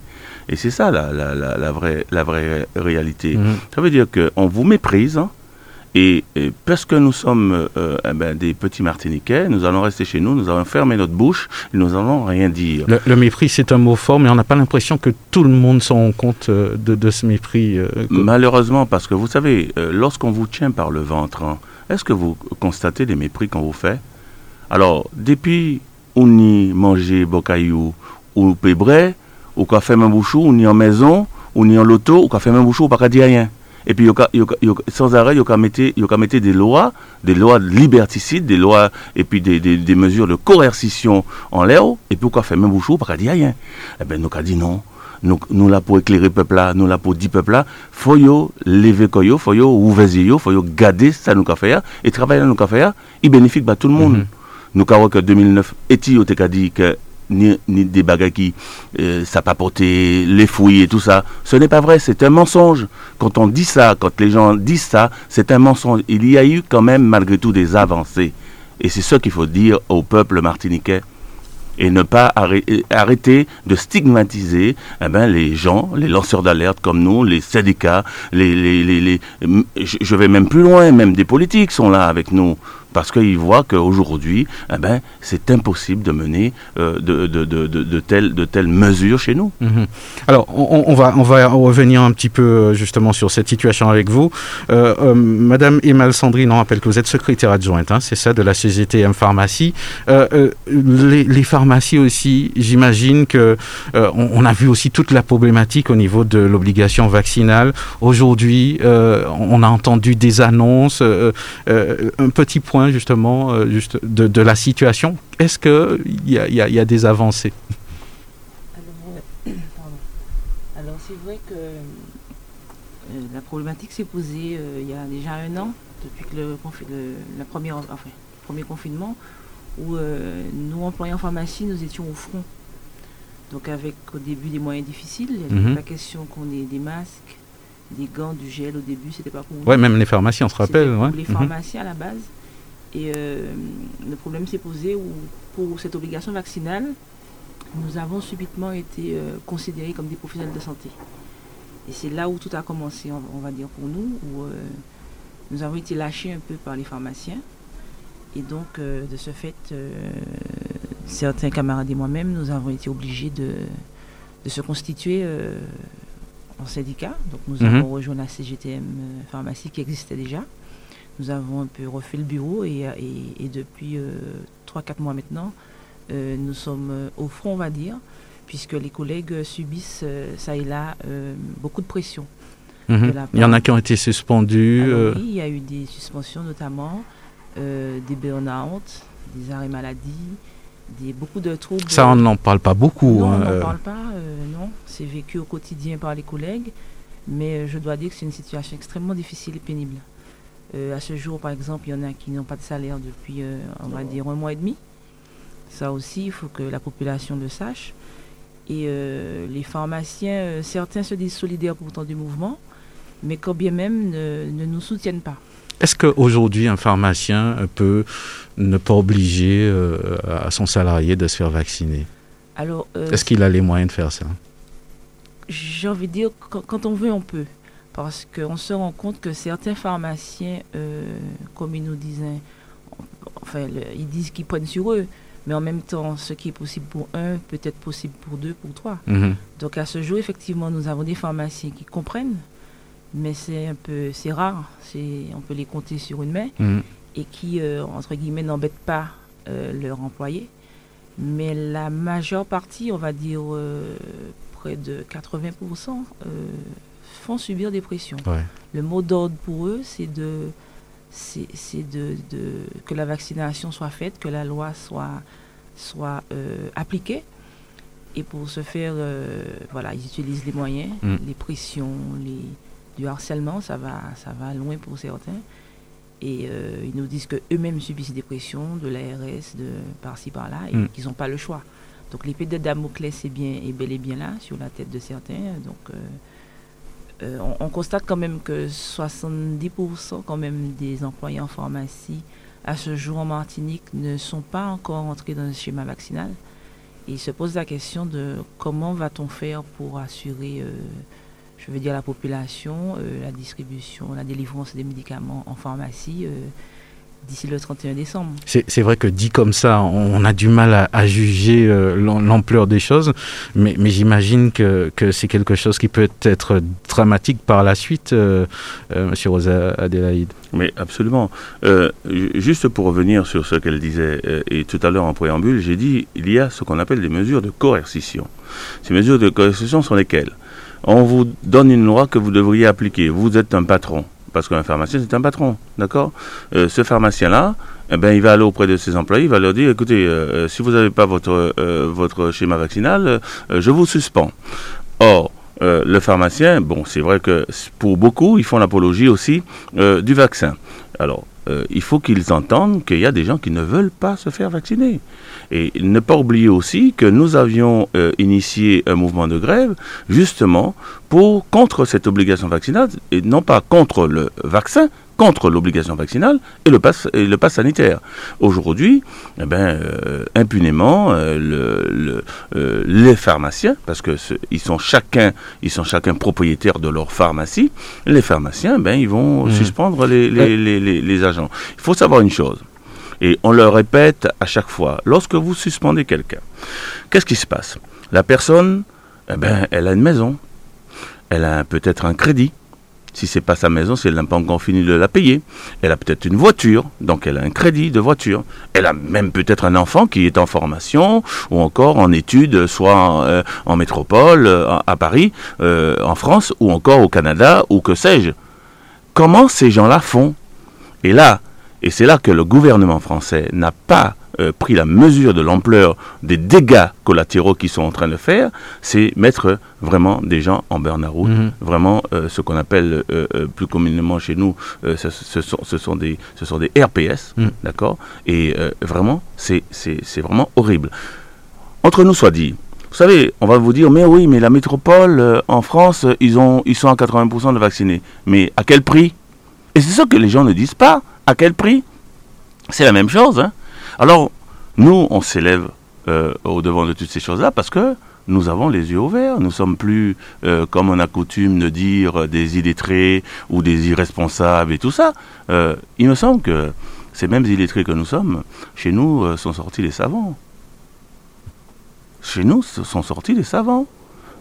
Et c'est ça la, la, la, la vraie, la vraie réalité. Mhm. Ça veut dire qu'on vous méprise. hein, et, et parce que nous sommes euh, eh ben, des petits Martiniquais, nous allons rester chez nous, nous allons fermer notre bouche et nous allons rien dire. Le, le mépris, c'est un mot fort, mais on n'a pas l'impression que tout le monde se rend compte euh, de, de ce mépris. euh, que- Malheureusement, parce que vous savez, lorsqu'on vous tient par le ventre, hein, est-ce que vous constatez les mépris qu'on vous fait? Alors, depuis on y manger bocaillou ou pébré, ou qu'on fait un bouchou, ou ni en maison, ou ni en loto, ou qu'on fait un bouchou, ou pas qu'à dire rien. Et puis, yo ka- yo ka- yo ka- sans arrêt, il y a mettre des lois, des lois liberticides, des lois, et puis des, des, des mesures de coercition en l'air, et puis, qu'on fait même bouchou, pas dire rien? Eh bien, nous, dit non nous, nous là pour éclairer peuple là, nous là pour dire peuple là, faut yo lever koyo, faut yo ouvrir yeux, faut yo garder ça nous fait et travailler nous fait, il bénéficie bah, tout le monde. Mhm. Nous qu'a que 2009 et yo qu'a dit que ni, des bagages qui euh, ça pas porté les fouilles et tout ça. Ce n'est pas vrai, c'est un mensonge. Quand on dit ça, quand les gens disent ça, c'est un mensonge. Il y a eu quand même malgré tout des avancées. Et c'est ce qu'il faut dire au peuple martiniquais et ne pas euh, arrêter de stigmatiser eh ben, les gens, les lanceurs d'alerte comme nous, les syndicats, les, les, les, je vais même plus loin, même des politiques sont là avec nous. Parce qu'ils voient qu'aujourd'hui, eh ben, c'est impossible de mener euh, de, de, de, de, telles, de telles mesures chez nous. Mhm. Alors, on, va, on va revenir un petit peu euh, justement sur cette situation avec vous. Euh, Madame Emal Sandrine, on rappelle que vous êtes secrétaire adjointe, hein, c'est ça, de la CGTM Pharmacie. Les, pharmacies aussi, j'imagine que on, on a vu aussi toute la problématique au niveau de l'obligation vaccinale. Aujourd'hui, on a entendu des annonces. un petit point justement euh, juste de, de la situation. Est-ce qu'il y a, y, a, il y a des avancées? (coughs) Alors, c'est vrai que euh, la problématique s'est posée euh, il y a déjà un an, depuis que le, confi- le- la première, enfin, le premier confinement, où nous, employés en pharmacie, nous étions au front. Donc, avec au début des moyens difficiles, il n'y avait Mhm. pas question qu'on ait des masques, des gants, du gel au début, c'était pas pour. Ouais, même les pharmacies, on se rappelle. C'était pour ouais. les Mhm. pharmaciens à la base. Et euh, le problème s'est posé où, pour cette obligation vaccinale, nous avons subitement été euh, considérés comme des professionnels de santé. Et c'est là où tout a commencé, on, on va dire pour nous, où euh, nous avons été lâchés un peu par les pharmaciens. Et donc, euh, de ce fait, euh, certains camarades et moi-même, nous avons été obligés de, de se constituer euh, en syndicat. Donc, nous Mhm. avons rejoint la CGTM pharmacie qui existait déjà. Nous avons un peu refait le bureau et, et- et depuis 3-4 mois maintenant, euh, nous sommes euh, au front, on va dire, puisque les collègues euh, subissent, euh, ça et là, euh, beaucoup de pression. Mhm. de Il y en a qui ont été suspendus. Alors euh, oui, il y a eu des suspensions notamment, euh, des burn-out, des arrêts maladie, des, beaucoup de troubles. Ça, on n'en parle pas beaucoup. non, hein, on n'en euh. parle pas, euh, non. C'est vécu au quotidien par les collègues, mais euh, je dois dire que c'est une situation extrêmement difficile et pénible. Euh, à ce jour, par exemple, il y en a qui n'ont pas de salaire depuis, euh, on va dire, un mois et demi. Ça aussi, il faut que la population le sache. Et euh, les pharmaciens, euh, certains se disent solidaires pourtant du mouvement, mais quand bien même ne, ne nous soutiennent pas. Est-ce qu'aujourd'hui, un pharmacien peut ne pas obliger euh, à son salarié de se faire vacciner? Alors, euh, Est-ce qu'il a les moyens de faire ça? j'ai envie de dire, quand, quand on veut, on peut. Parce qu'on se rend compte que certains pharmaciens, euh, comme ils nous disaient, enfin, le- ils disent qu'ils prennent sur eux, mais en même temps, ce qui est possible pour un peut être possible pour deux, pour trois. Mhm. Donc à ce jour, effectivement, nous avons des pharmaciens qui comprennent, mais c'est un peu, c'est rare. On peut les compter sur une main Mhm. et qui, euh, entre guillemets, n'embêtent pas euh, leurs employés. Mais la majeure partie, on va dire euh, près de 80%, euh, font subir des pressions. Le mot d'ordre pour eux, c'est de, c'est, de, que la vaccination soit faite, que la loi soit, soit euh, appliquée. Et pour ce faire, voilà, ils utilisent les moyens, mm. les pressions, les, du harcèlement, ça va, ça va loin pour certains. Et euh, ils nous disent qu'eux-mêmes subissent des pressions de l'ARS, de par-ci par-là, et mm. qu'ils n'ont pas le choix. Donc l'épée de Damoclès est, bien, est bel et bien là, sur la tête de certains. Donc euh, euh, on, constate quand même que 70% quand même des employés en pharmacie à ce jour en Martinique ne sont pas encore entrés dans le schéma vaccinal. Ils se posent la question de comment va-t-on faire pour assurer je veux dire la population, euh, la distribution, la délivrance des médicaments en pharmacie euh, d'ici le 31 décembre. C'est vrai que dit comme ça, on a du mal à, juger euh, l'ampleur des choses, mais, mais j'imagine que, que c'est quelque chose qui peut être dramatique par la suite, Monsieur Rosa Adélaïde. Mais absolument. juste pour revenir sur ce qu'elle disait, et tout à l'heure en préambule, j'ai dit il y a ce qu'on appelle des mesures de coercition. Ces mesures de coercition sont lesquelles? On vous donne une loi que vous devriez appliquer. Vous êtes un patron, parce qu'un pharmacien, c'est un patron, d'accord euh, Ce pharmacien-là, eh ben, il va aller auprès de ses employés, il va leur dire, écoutez, euh, euh, si vous n'avez pas votre, votre schéma vaccinal, je vous suspends. Or, le pharmacien, bon, c'est vrai que pour beaucoup, ils font l'apologie aussi du vaccin. Alors, il faut qu'ils entendent qu'il y a des gens qui ne veulent pas se faire vacciner. Et ne pas oublier aussi que nous avions euh, initié un mouvement de grève justement pour contre cette obligation vaccinale et non pas contre le vaccin, contre l'obligation vaccinale et le pass, et le pass sanitaire. Aujourd'hui, eh ben, euh, impunément, euh, le, les pharmaciens, parce que ils sont chacun, ils sont chacun propriétaires de leur pharmacie, les pharmaciens, ben, ils vont mmh. suspendre les, les, les, les agents. Il faut savoir une chose. Et on le répète à chaque fois. Lorsque vous suspendez quelqu'un, qu'est-ce qui se passe? La personne, eh ben, elle a une maison. Elle a peut-être un crédit. Si c'est pas sa maison, si elle n'a pas encore fini de la payer. Elle a peut-être une voiture, donc elle a un crédit de voiture. Elle a même peut-être un enfant qui est en formation ou encore en études, soit en, euh, métropole, euh, à Paris, euh, en France ou encore au Canada ou que sais-je. Comment ces gens-là font? Et là, et c'est là que le gouvernement français n'a pas euh, pris la mesure de l'ampleur des dégâts collatéraux qu'ils sont en train de faire, c'est mettre vraiment des gens en burn-out, mhm. vraiment euh, ce qu'on appelle euh, plus communément chez nous, ce, sont, ce, sont, des, ce sont des RPS, mhm. d'accord? Et vraiment, c'est vraiment horrible. Entre nous soit dit, vous savez, on va vous dire, mais oui, mais la métropole en France, ils, ont, ils sont à 80% de vaccinés. Mais à quel prix? Et c'est ça que les gens ne disent pas. À quel prix? C'est la même chose. Hein. Alors, nous, on s'élève euh, au devant de toutes ces choses-là parce que nous avons les yeux ouverts. Nous sommes plus, euh, comme on a coutume de dire, des illettrés ou des irresponsables et tout ça. Euh, il me semble que ces mêmes illettrés que nous sommes, chez nous sont sortis les savants. Chez nous sont sortis les savants.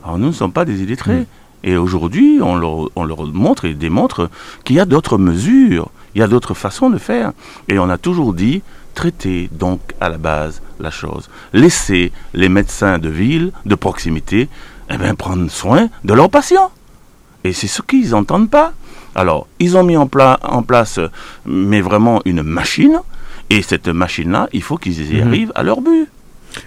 Alors nous ne sommes pas des illettrés. Et aujourd'hui, on leur, on leur montre et démontre qu'il y a d'autres mesures il y a d'autres façons de faire. Et on a toujours dit, traiter donc à la base la chose. Laisser les médecins de ville, de proximité, eh bien, prendre soin de leurs patients. Et c'est ce qu'ils n'entendent pas. Alors, ils ont mis en, en, place, mais vraiment une machine, et cette machine-là, il faut qu'ils y mhm. arrivent à leur but.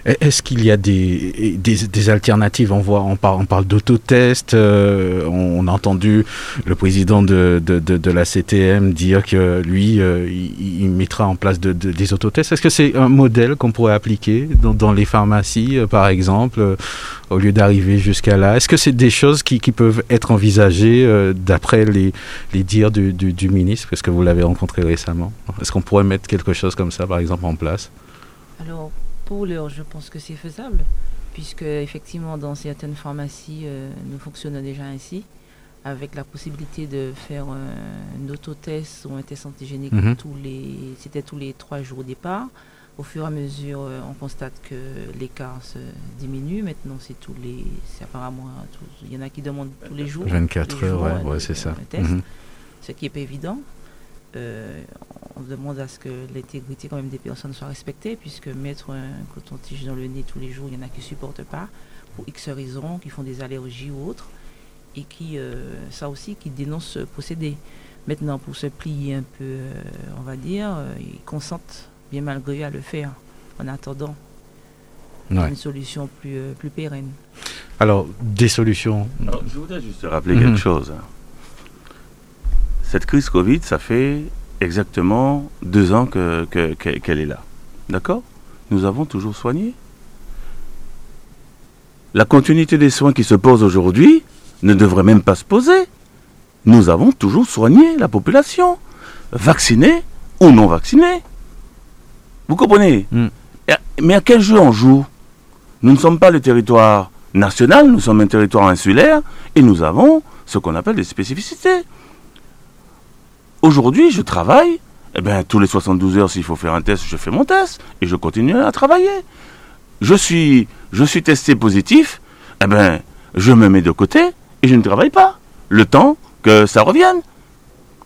Est-ce qu'il y a des, alternatives? On voit, on parle, on parle d'autotest. Euh, on, a entendu le président de, la CTM dire que lui, euh, il, mettra en place des autotests. Est-ce que c'est un modèle qu'on pourrait appliquer dans, les pharmacies, euh, par exemple, au lieu d'arriver jusqu'à là? Est-ce que c'est des choses qui, peuvent être envisagées d'après les, dires du, ministre? Parce que vous l'avez rencontré récemment. Est-ce qu'on pourrait mettre quelque chose comme ça, par exemple, en place? Pour l'heure, je pense que c'est faisable, puisque effectivement, dans certaines pharmacies, euh, nous fonctionnons déjà ainsi, avec la possibilité de faire un, autotest ou un test antigénique mhm. tous les, c'était tous les trois jours au départ. Au fur et à mesure, euh, on constate que l'écart se diminue. Maintenant, c'est tous les, c'est apparemment, il y en a qui demandent tous les jours. 24 heures, ouais, c'est ça. test, mhm. Ce qui n'est pas évident. Euh, on demande à ce que l'intégrité quand même des personnes soit respectée, puisque mettre un coton-tige dans le nez tous les jours, il y en a qui ne supportent pas, pour X raisons, qui font des allergies ou autres, et qui, euh, ça aussi, qui dénoncent ce procédé. Maintenant, pour se plier un peu, euh, on va dire, euh, ils consentent bien malgré eux à le faire, en attendant Ouais. une solution plus, euh, plus pérenne. Alors, des solutions. Alors, je voudrais juste rappeler Mhm. quelque chose. Cette crise Covid, ça fait exactement deux ans que- que- que- qu'elle est là. D'accord? Nous avons toujours soigné. La continuité des soins qui se posent aujourd'hui ne devrait même pas se poser. Nous avons toujours soigné la population, vaccinée ou non vaccinée. Vous comprenez? Mm. À- Mais à quel jeu on joue? Nous ne sommes pas le territoire national, nous sommes un territoire insulaire et nous avons ce qu'on appelle des spécificités. Aujourd'hui, je travaille, eh bien, tous les 72 heures, s'il faut faire un test, je fais mon test et je continue à travailler. Je suis, je suis testé positif, eh bien, je me mets de côté et je ne travaille pas. Le temps que ça revienne.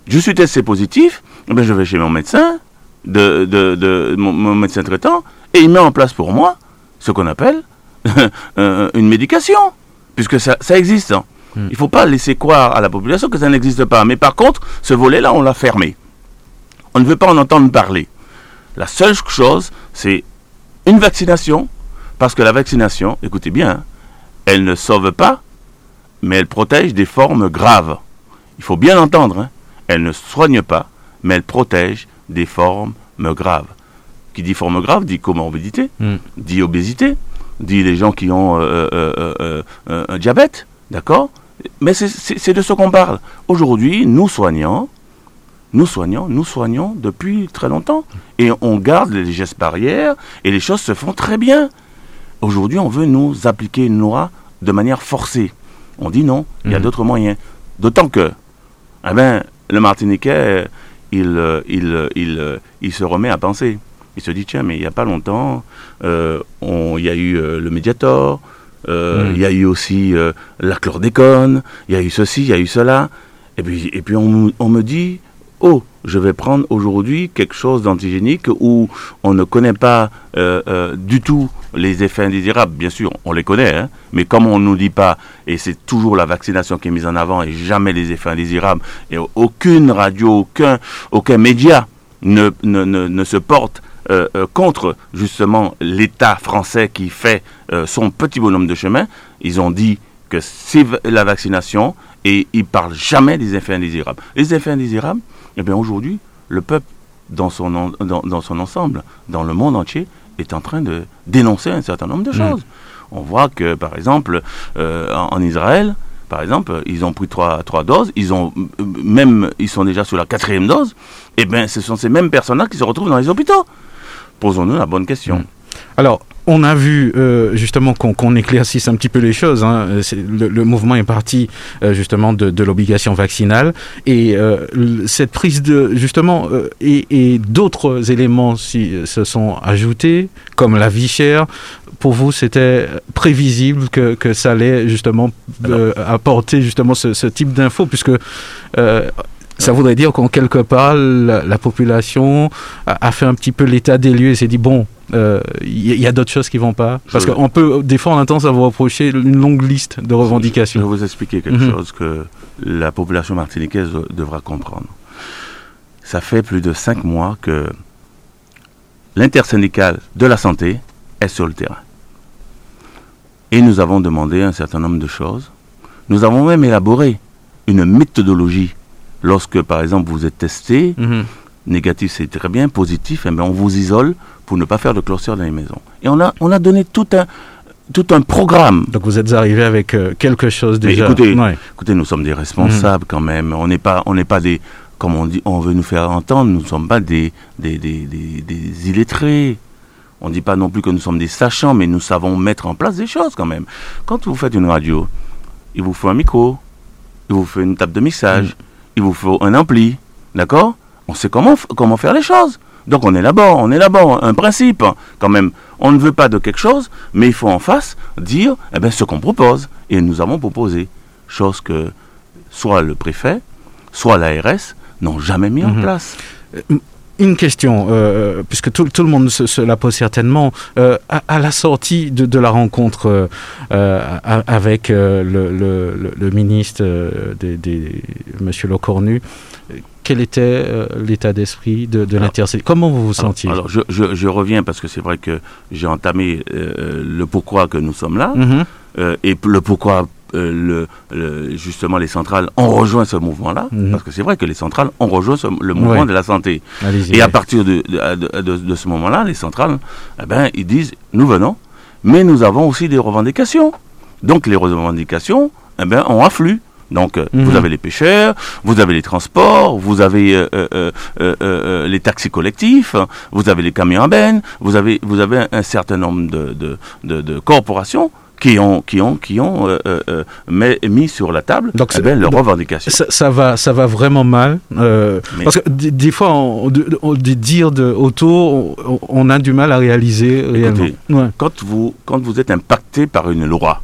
Je suis testé positif, eh bien, je vais chez mon médecin, de, mon, médecin traitant, et il met en place pour moi ce qu'on appelle (laughs) euh, une médication, puisque ça, ça existe. hein. Il ne faut pas laisser croire à la population que ça n'existe pas. Mais par contre, ce volet-là, on l'a fermé. On ne veut pas en entendre parler. La seule chose, c'est une vaccination, parce que la vaccination, écoutez bien, elle ne sauve pas, mais elle protège des formes graves. Il faut bien entendre, hein. elle ne soigne pas, mais elle protège des formes graves. Qui dit forme grave dit comorbidité, Mm. dit obésité, dit les gens qui ont euh, euh, euh, un diabète, d'accord Mais c'est- de ce qu'on parle. Aujourd'hui, nous soignants, nous soignons, nous soignons depuis très longtemps. Et on garde les gestes barrières et les choses se font très bien. Aujourd'hui, on veut nous appliquer une loi de manière forcée. On dit non, il y a Mhm. d'autres moyens. D'autant que, eh ben, le Martiniquais, euh, il, euh, il, euh, il, il se remet à penser. Il se dit, tiens, mais il n'y a pas longtemps, euh, on- il y a eu euh, le Mediator, euh, Mhm. il y a eu aussi euh, la chlordécone, il y a eu ceci, il y a eu cela. Et puis, et puis on, me- on me dit, oh, je vais prendre aujourd'hui quelque chose d'antigénique où on ne connaît pas euh, du tout les effets indésirables. Bien sûr, on les connaît, hein, mais comme on ne nous dit pas, et c'est toujours la vaccination qui est mise en avant et jamais les effets indésirables, et aucune radio, aucun, aucun média ne, ne, ne, ne se porte contre justement l'État français qui fait euh, son petit bonhomme de chemin. Ils ont dit que c'est la vaccination et ils parlent jamais des effets indésirables. Les effets indésirables, eh bien aujourd'hui, le peuple dans son, en- dans, dans son ensemble, dans le monde entier, est en train de dénoncer un certain nombre de Mm. choses. On voit que, par exemple, euh, en, en Israël, par exemple, ils ont pris trois, trois doses, ils ont euh, même, ils sont déjà sur la quatrième dose. Eh bien, ce sont ces mêmes personnes-là qui se retrouvent dans les hôpitaux. Posons-nous la bonne question. Mm. Alors, on a vu euh, justement qu'on qu'on éclaircisse un petit peu les choses. hein. Le, le mouvement est parti euh, justement de, de l'obligation vaccinale et euh, cette prise de justement et, et d'autres éléments si, se sont ajoutés, comme la vie chère. Pour vous, c'était prévisible que, que ça allait justement apporter justement ce, ce type d'infos, puisque ça voudrait dire qu'en quelque part, la, la population a, a fait un petit peu l'état des lieux et s'est dit bon, euh, il y, y a d'autres choses qui vont pas. Parce qu'on peut, des fois, on a tendance à vous reprocher une longue liste de Je vais revendications. vous expliquer quelque Mhm. chose que la population martiniquaise devra comprendre. Ça fait plus de cinq mois que l'intersyndicale de la santé est sur le terrain. Et nous avons demandé un certain nombre de choses. Nous avons même élaboré une méthodologie. Lorsque, par exemple, vous êtes testé, Mhm. négatif c'est très bien, positif, eh bien, on vous isole pour ne pas faire de cluster dans les maisons. Et on a, on a donné tout un, tout un programme Donc vous êtes arrivé avec euh, quelque chose Mais déjà. écoutez, Ouais. Écoutez, nous sommes des responsables quand même. On n'est pas, on n'est pas des, comme on dit, on veut nous faire entendre. Nous ne sommes pas des, des, des, des, des illettrés. On ne dit pas non plus que nous sommes des sachants, mais nous savons mettre en place des choses quand même. Quand vous faites une radio, il vous faut un micro, il vous faut une table de mixage, il vous faut un ampli, d'accord? On sait comment, faire les choses. Donc on élabore, on élabore un principe quand même. On ne veut pas de quelque chose, mais il faut en face dire eh ben, ce qu'on propose. Et nous avons proposé, chose que soit le préfet, soit l'ARS n'ont jamais mis en Mhm. place. Une question, euh, puisque tout, tout le monde se, se la pose certainement, euh, à, à la sortie de, de la rencontre euh, avec le, le- le- le ministre des, des, Monsieur Lecornu, euh, quel était l'état d'esprit de, de Comment vous vous sentiez? alors, je, je- je reviens parce que c'est vrai que j'ai entamé le pourquoi que nous sommes là Mhm. euh, et le pourquoi le, le- justement les centrales ont rejoint ce mouvement-là. Mhm. Parce que c'est vrai que les centrales ont rejoint ce- le mouvement Ouais. de la santé. Et à partir de, de, de- de- de ce moment-là, les centrales, eh ben, ils disent, nous venons, mais nous avons aussi des revendications. Donc les revendications eh ben, ont afflux. Donc euh, Mhm. vous avez les pêcheurs, vous avez les transports, vous avez euh, euh, euh, euh, euh, les taxis collectifs, vous avez les camions à benne, vous avez, vous avez un, un certain nombre de, de, de, de corporations qui ont, qui ont, qui ont euh, euh, euh, mis, sur la table Donc eh ben, leurs revendications. ça, ça va, ça va vraiment mal. euh, parce que des, fois, on, on- dire de on, on a du mal à réaliser réellement. Ouais. quand vous, quand vous êtes impacté par une loi,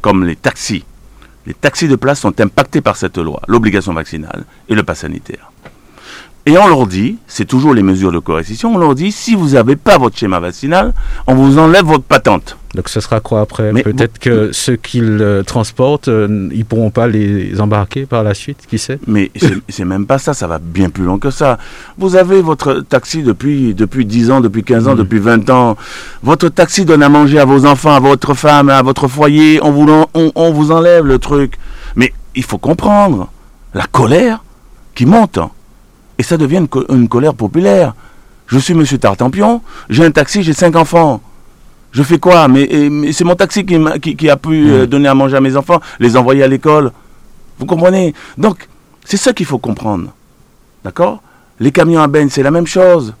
comme les taxis, les taxis de place sont impactés par cette loi, l'obligation vaccinale et le pass sanitaire. Et on leur dit, c'est toujours les mesures de coercition, on leur dit, si vous n'avez pas votre schéma vaccinal, on vous enlève votre patente. Donc ce sera quoi après Mais Peut-être que ceux qu'ils euh, transportent, euh, ils pourront pas les embarquer par la suite, qui sait Mais (laughs) c'est même pas ça, ça va bien plus loin que ça. Vous avez votre taxi depuis, depuis 10 ans, depuis 15 ans, Mhm. depuis 20 ans. Votre taxi donne à manger à vos enfants, à votre femme, à votre foyer. On vous, on vous enlève le truc. Mais il faut comprendre la colère qui monte. Et ça devient une, co- une colère populaire. Je suis monsieur Tartampion, j'ai un taxi, j'ai 5 enfants. Je fais quoi? Mais, c'est mon taxi qui, m'a- qui, qui a pu euh, donner à manger à mes enfants, les envoyer à l'école. Vous comprenez? Donc, c'est ça qu'il faut comprendre. D'accord? Les camions à benne, c'est la même chose.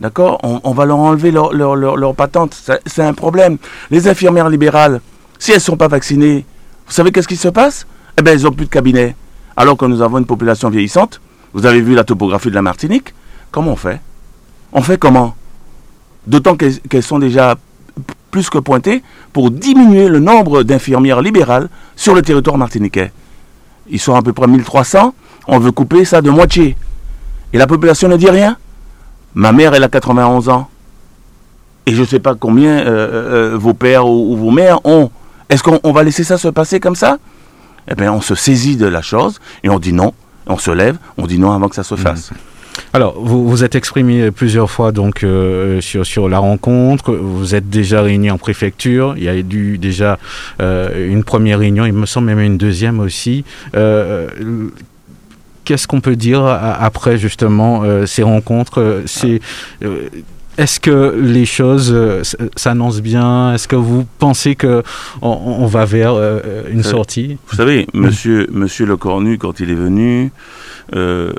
D'accord? On, on va leur enlever leur, leur, leur, leur patente. C'est un problème. Les infirmières libérales, si elles ne sont pas vaccinées, vous savez qu'est-ce qui se passe? Eh bien, elles n'ont plus de cabinet. Alors que nous avons une population vieillissante. Vous avez vu la topographie de la Martinique? Comment on fait? On fait comment? D'autant qu'elles sont déjà plus que pointées pour diminuer le nombre d'infirmières libérales sur le territoire martiniquais. Ils sont à peu près 1300. On veut couper ça de moitié. Et la population ne dit rien? Ma mère, elle a 91 ans. Et je ne sais pas combien euh, euh, vos pères ou, vos mères ont. Est-ce qu'on on va laisser ça se passer comme ça? Eh bien, on se saisit de la chose et on dit non. On se lève, on dit non avant que ça se fasse. Alors, vous vous êtes exprimé plusieurs fois donc euh, sur sur la rencontre. Vous êtes déjà réunis en préfecture. Il y a eu déjà euh, une première réunion. Il me semble même une deuxième aussi. Euh, Qu'est-ce qu'on peut dire après justement ces rencontres C'est est-ce que les choses euh, s'annoncent bien? Est-ce que vous pensez que on, va vers euh, une Euh, sortie? Vous savez, monsieur, monsieur Le Cornu, quand il est venu, euh,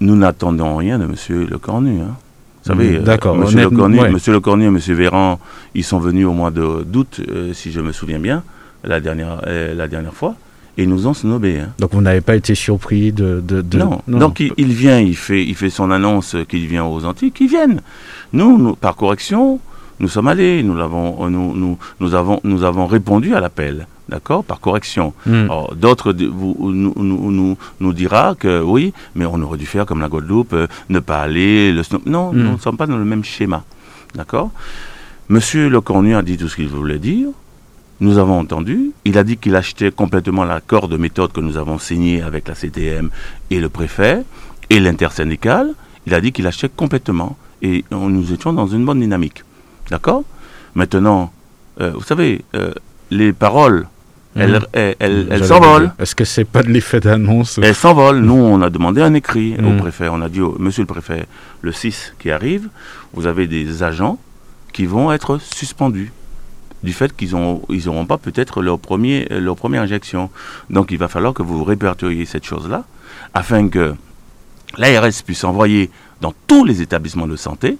nous n'attendons rien de monsieur Le Cornu. hein. Vous savez, Mm, euh, d'accord, monsieur, Le Cornu, ouais. monsieur Le Cornu et monsieur Véran, ils sont venus au mois d'août, si je me souviens bien, la dernière, la dernière fois, et ils nous ont snobé. hein. Donc vous n'avez pas été surpris de, de, de- non. Donc il, il vient, il fait, il fait son annonce qu'il vient aux Antilles, qu'ils viennent. Nous, nous, par correction, nous sommes allés, nous, l'avons, euh, nous, nous, nous, avons, nous avons répondu à l'appel, d'accord, par correction. Hmm. D'autres nous, nous, dira que oui, mais on aurait dû faire comme la Guadeloupe, euh, ne pas aller. Le Non, Mm. nous ne sommes pas dans le même schéma. D'accord Monsieur Le Cornu a dit tout ce qu'il voulait dire. Nous avons entendu. Il a dit qu'il achetait complètement l'accord de méthode que nous avons signé avec la CTM et le préfet et l'intersyndical. Il a dit qu'il achetait complètement. Et on- nous étions dans une bonne dynamique. D'accord? Maintenant, euh, vous savez, euh, les paroles, elles, Mhm. elles, s'envolent. Est-ce que c'est pas de l'effet d'annonce? Elles s'envolent. Nous, on a demandé un écrit au Mm. préfet. On a dit, au, monsieur le préfet, le 6 qui arrive, vous avez des agents qui vont être suspendus du fait qu'ils n'auront ils auront pas peut-être leur, premier, leur première injection. Donc, il va falloir que vous répertoriez cette chose-là afin que l'ARS puisse envoyer dans tous les établissements de santé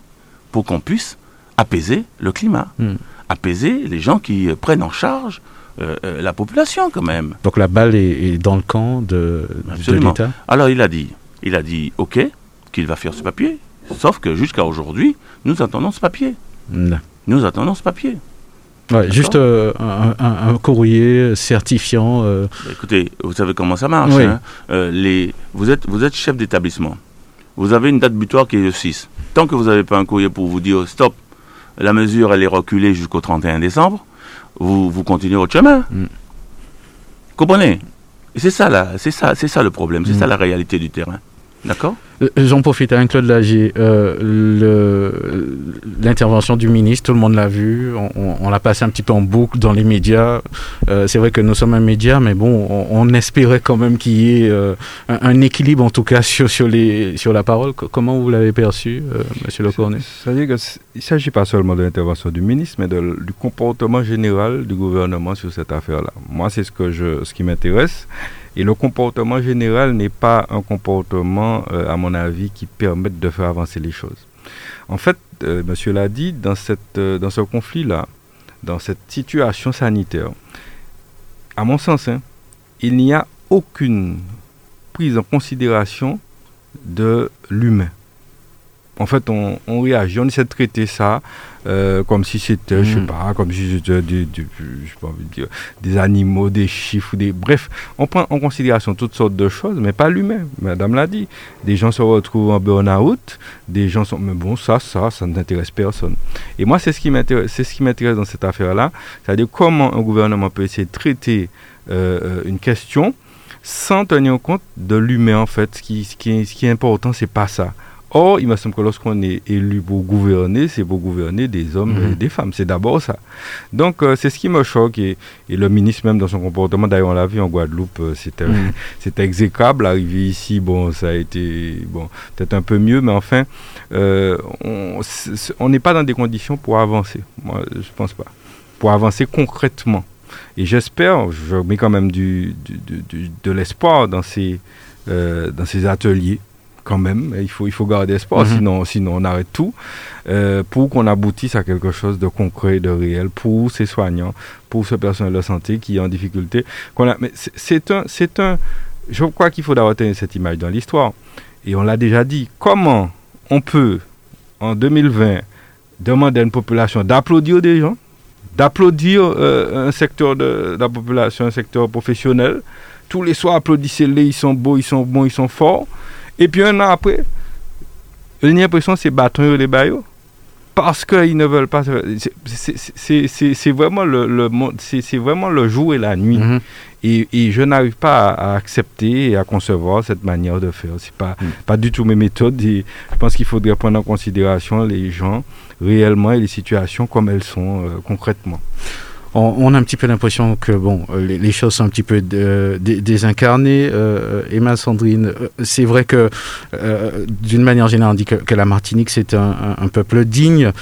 pour qu'on puisse apaiser le climat, Mm. apaiser les gens qui euh, prennent en charge euh, euh, la population quand même. Donc la balle est, est dans le camp de, l'État? Alors il a dit, il a dit OK, qu'il va faire ce papier. Sauf que jusqu'à aujourd'hui, nous attendons ce papier. Mm. Nous attendons ce papier. juste euh, un, courrier certifiant. Bah, écoutez, vous savez comment ça marche. Hein. Les, vous, êtes, vous êtes chef d'établissement. Vous avez une date butoir qui est le 6. Tant que vous n'avez pas un courrier pour vous dire stop, la mesure elle est reculée jusqu'au 31 décembre, vous, vous continuez votre chemin. Mm. Comprenez? C'est ça là, c'est ça, c'est ça le problème, c'est ça mm. la réalité du terrain. D'accord euh, J'en profite, avec hein, Claude Lagier, euh, l'intervention du ministre, tout le monde l'a vu, on, l'a passé un petit peu en boucle dans les médias. Euh, c'est vrai que nous sommes un média, mais bon, on, espérait quand même qu'il y ait un, équilibre, en tout cas, (laughs) sur, sur, les, sur la parole. Comment vous l'avez perçu, Monsieur Le Cornet C'est-à-dire qu'il ne s'agit pas seulement de l'intervention du ministre, mais du comportement général du gouvernement sur cette affaire-là. Moi, c'est ce, que je, ce qui m'intéresse. Et le comportement général n'est pas un comportement, euh, à mon avis, qui permette de faire avancer les choses. En fait, euh, monsieur l'a dit, euh, dans ce conflit-là, dans cette situation sanitaire, à mon sens, hein, il n'y a aucune prise en considération de l'humain en fait, on, réagit, on essaie de traiter ça euh, comme si c'était, je sais mm. pas, comme si c'était des, des animaux, des chiffres, des... Bref, on prend en considération toutes sortes de choses, mais pas l'humain. Madame l'a dit. Des gens se retrouvent en burn-out, des gens sont... Mais bon, ça, ça, ça n'intéresse personne. Et moi, c'est ce qui m'intéresse, c'est ce qui m'intéresse dans cette affaire-là. C'est-à-dire comment un gouvernement peut essayer de traiter euh, euh, une question sans tenir compte de l'humain, en fait. Ce qui, ce qui, ce qui est important, c'est pas ça. Or, il me semble que lorsqu'on est élu pour gouverner, c'est pour gouverner des hommes et mhm. des femmes. C'est d'abord ça. Donc, euh, c'est ce qui me choque. Et, le ministre, même dans son comportement, d'ailleurs, on l'a vu en Guadeloupe, euh, c'était (laughs) c'était exécrable. Arriver ici, bon, ça a été bon, peut-être un peu mieux, mais enfin, euh, on n'est pas dans des conditions pour avancer. Moi, je pense pas. Pour avancer concrètement. Et j'espère, je mets quand même du, de l'espoir dans ces, dans ces ateliers quand même. Il faut, il faut garder espoir, mhm. sinon, sinon on arrête tout. Euh, pour qu'on aboutisse à quelque chose de concret, de réel pour ces soignants, pour ce personnel de santé qui est en difficulté. Mais c'est un, c'est un. Je crois qu'il faut d'abord tenir cette image dans l'histoire. Et on l'a déjà dit. Comment on peut, en 2020, demander à une population d'applaudir des gens, d'applaudir euh, un secteur de, la population, un secteur professionnel. Tous les soirs, applaudissez-les, ils sont beaux, ils sont bons, ils sont forts. Et puis un an après, j'ai l'impression que c'est bâtons les baillots. Parce qu'ils ne veulent pas. C'est vraiment le, c'est vraiment le jour et la nuit. Mhm. et, je n'arrive pas à, accepter et à concevoir cette manière de faire. C'est pas, mhm. pas du tout mes méthodes. je pense qu'il faudrait prendre en considération les gens réellement et les situations comme elles sont euh, concrètement on, a un petit peu l'impression que bon, les, choses sont un petit peu désincarnées. Euh, Emma Sandrine, euh, c'est vrai que euh, d'une manière générale, on dit que, la Martinique c'est un, peuple digne.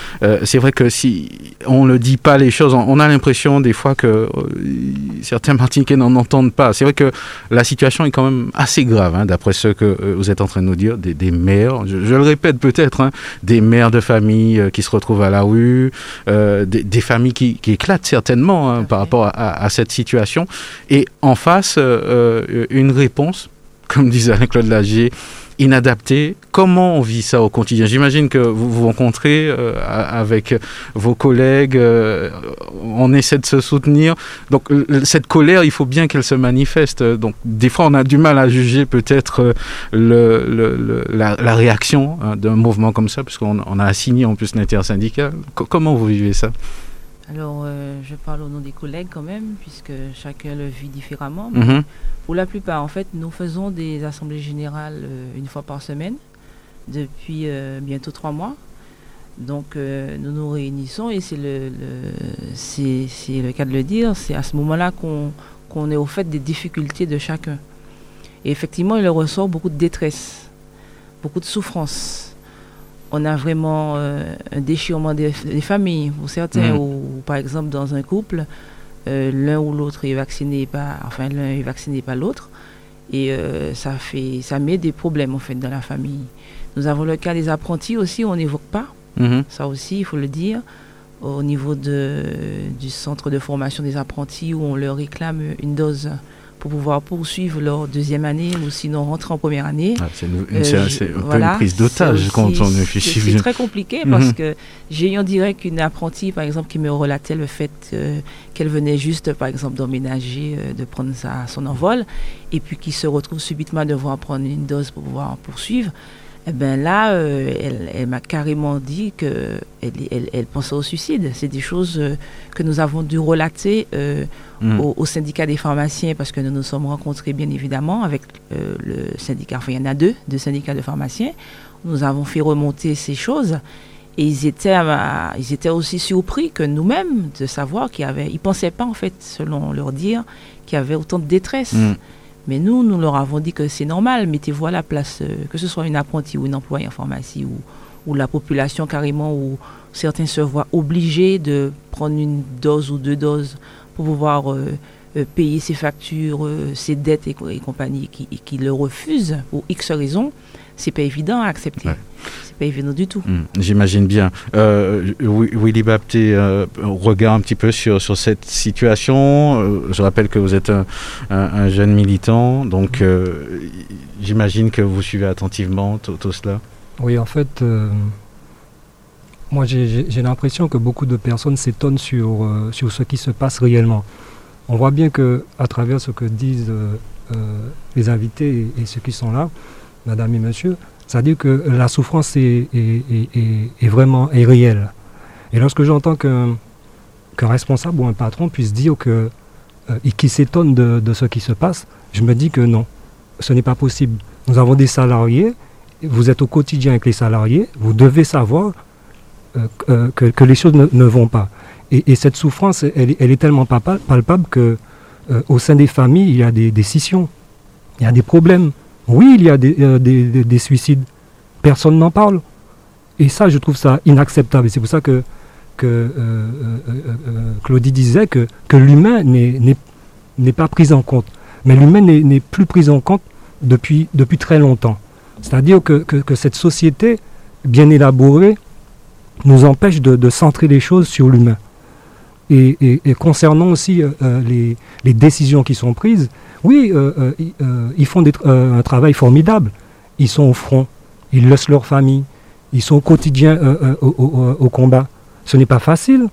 c'est vrai que si on ne dit pas les choses, on, a l'impression des fois que certains Martiniquais n'en entendent pas. C'est vrai que la situation est quand même assez grave, hein, d'après ce que vous êtes en train de nous dire, des, mères, je, le répète peut-être, hein, des mères de famille qui se retrouvent à la rue, des, familles qui, qui éclatent Hein, par rapport à, cette situation. Et en face, euh, euh, une réponse, (laughs) comme disait Alain-Claude Lagier, inadaptée. Comment on vit ça au quotidien? J'imagine que vous vous rencontrez euh, avec vos collègues, on essaie de se soutenir. Donc cette colère, il faut bien qu'elle se manifeste. Donc des fois, on a du mal à juger peut-être la, réaction hein, d'un mouvement comme ça, puisqu'on on a assigné en plus l'intersyndical. comment vous vivez ça? Alors, euh, je parle au nom des collègues quand même, puisque chacun le vit différemment. Mhm. Pour la plupart, en fait, nous faisons des assemblées générales euh, une fois par semaine, depuis euh, bientôt trois mois. Donc, nous nous réunissons et c'est le, c'est, le cas de le dire, c'est à ce moment-là qu'on, est au fait des difficultés de chacun. Et effectivement, il ressort beaucoup de détresse, beaucoup de souffrance on a vraiment euh, un déchirement des, familles, pour certains, mm. ou par exemple dans un couple, euh, l'un ou l'autre est vacciné, pas, enfin l'un est vacciné pas l'autre, et euh, ça fait, ça met des problèmes en fait dans la famille. Nous avons le cas des apprentis aussi, on n'évoque pas, mm-hmm. ça aussi il faut le dire, au niveau de, du centre de formation des apprentis où on leur réclame une dose pour pouvoir poursuivre leur deuxième année ou sinon rentrer en première année. Ah, c'est une, un une prise d'otage quand on réfléchit. C'est très compliqué parce mhm. que j'ai eu en direct une apprentie, par exemple, qui me relatait le fait qu'elle venait juste, par exemple, d'emménager, de prendre sa, son envol, et puis qui se retrouve subitement devoir prendre une dose pour pouvoir poursuivre. Eh ben là, euh, elle, m'a carrément dit qu'elle elle, elle, pensait au suicide. C'est des choses euh, que nous avons dû relater euh, mm. au, syndicat des pharmaciens parce que nous nous sommes rencontrés bien évidemment avec le syndicat. Enfin, il y en a deux, deux syndicats de pharmaciens. Nous avons fait remonter ces choses. Et ils étaient, ils étaient aussi surpris que nous-mêmes de savoir qu'il y avait. Ils ne pensaient pas, en fait, selon leur dire, qu'il y avait autant de détresse. Mm. Mais nous, nous leur avons dit que c'est normal, mettez-vous à la place, euh, que ce soit une apprentie ou une employée en pharmacie ou, ou la population carrément, où certains se voient obligés de prendre une dose ou deux doses pour pouvoir euh, euh, payer ses factures, ses dettes et, compagnie, qui, qui, le refusent pour X raisons, c'est pas évident à accepter pas évident du tout. Hmm, j'imagine bien. Euh, Willy Bapté, euh, regarde un petit peu sur, sur cette situation. Euh, je rappelle que vous êtes un, jeune militant, donc euh, j'imagine que vous suivez attentivement tout, cela. Oui, en fait, moi j'ai l'impression que beaucoup de personnes s'étonnent sur, sur ce qui se passe réellement. On voit bien que à travers ce que disent les invités et, ceux qui sont là, madame et monsieur, c'est-à-dire que la souffrance est, vraiment est réelle. Et lorsque j'entends qu'un responsable ou un patron puisse dire que euh, qui s'étonne de, ce qui se passe, je me dis que non, ce n'est pas possible. Nous avons des salariés, vous êtes au quotidien avec les salariés, vous devez savoir euh, euh, que, les choses ne, vont pas. Et, cette souffrance, elle, est tellement palpable que au sein des familles, il y a des, des scissions, il y a des problèmes. Oui, il y a euh, des, suicides. Personne n'en parle. Et ça, je trouve ça inacceptable. Et c'est pour ça que, euh, euh, Claudie disait que, l'humain n'est pas pris en compte. Mais l'humain n'est plus pris en compte depuis, très longtemps. C'est-à-dire que, cette société bien élaborée nous empêche de, centrer les choses sur l'humain. Et, concernant aussi les, les, décisions qui sont prises, oui, euh, euh, euh, ils font un travail formidable. Ils sont au front, ils laissent leur famille, ils sont au quotidien au, combat. Ce n'est pas facile.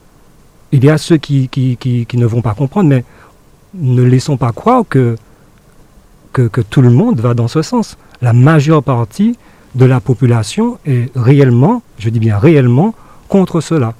Il y a ceux qui, ne vont pas comprendre, mais ne laissons pas croire que, que, tout le monde va dans ce sens. La majeure partie de la population est réellement, je dis bien réellement, contre cela.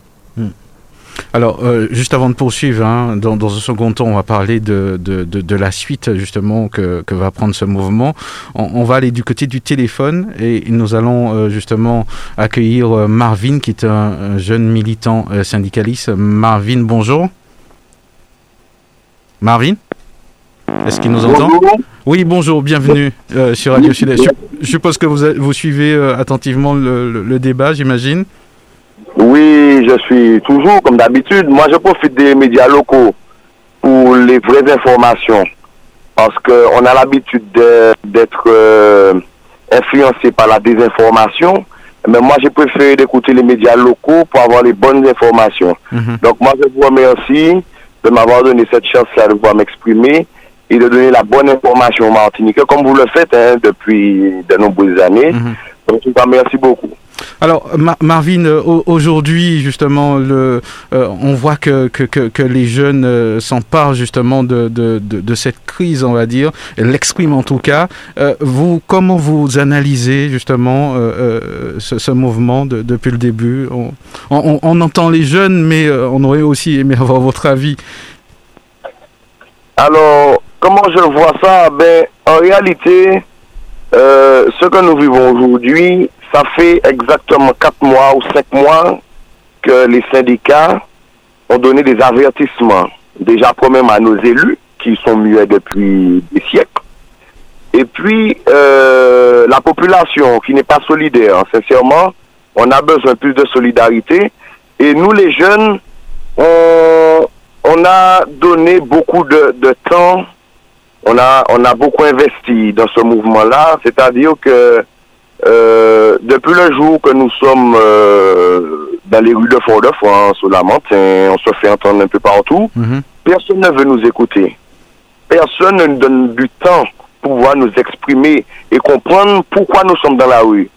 Alors, euh, juste avant de poursuivre, hein, dans, un second temps, on va parler de, de, la suite justement que, va prendre ce mouvement. On, va aller du côté du téléphone et nous allons euh, justement accueillir euh, Marvin, qui est un, jeune militant syndicaliste. Marvin, bonjour. Marvin Est-ce qu'il nous entend? Oui, bonjour, bienvenue sur Radio Sud. Je, suppose que vous, vous suivez attentivement le débat, j'imagine. Oui, je suis toujours comme d'habitude. Moi, je profite des médias locaux pour les vraies informations. Parce qu'on a l'habitude d'être euh, influencé par la désinformation. Mais moi, j'ai préféré d'écouter les médias locaux pour avoir les bonnes informations. Mhm. Donc, moi, je vous remercie de m'avoir donné cette chance-là de pouvoir m'exprimer et de donner la bonne information aux Martiniquais, comme vous le faites hein, depuis de nombreuses années. Mhm. Donc, je vous remercie beaucoup. Alors, Marvin, euh, aujourd'hui, justement, le, euh, on voit que, que, les jeunes euh, s'emparent justement de, de, cette crise, on va dire, l'expriment en tout cas. vous, comment vous analysez justement ce, mouvement depuis le début? On, on, entend les jeunes, mais on aurait aussi aimé avoir votre avis. Alors, comment je vois ça? Ben, En réalité, ce que nous vivons aujourd'hui, ça fait exactement quatre mois ou cinq mois que les syndicats ont donné des avertissements, déjà quand même à nos élus, qui sont muets depuis des siècles, et puis euh, la population qui n'est pas solidaire. Sincèrement, on a besoin plus de solidarité. Et nous, les jeunes, on, on a donné beaucoup de, de temps, on a, on a beaucoup investi dans ce mouvement-là, c'est-à-dire que euh, depuis le jour que nous sommes euh, dans les rues de Fort-de-France, ou la montagne, on se fait entendre un peu partout, mhm. personne ne veut nous écouter. personne ne nous donne du temps pour pouvoir nous exprimer et comprendre pourquoi nous sommes dans la rue.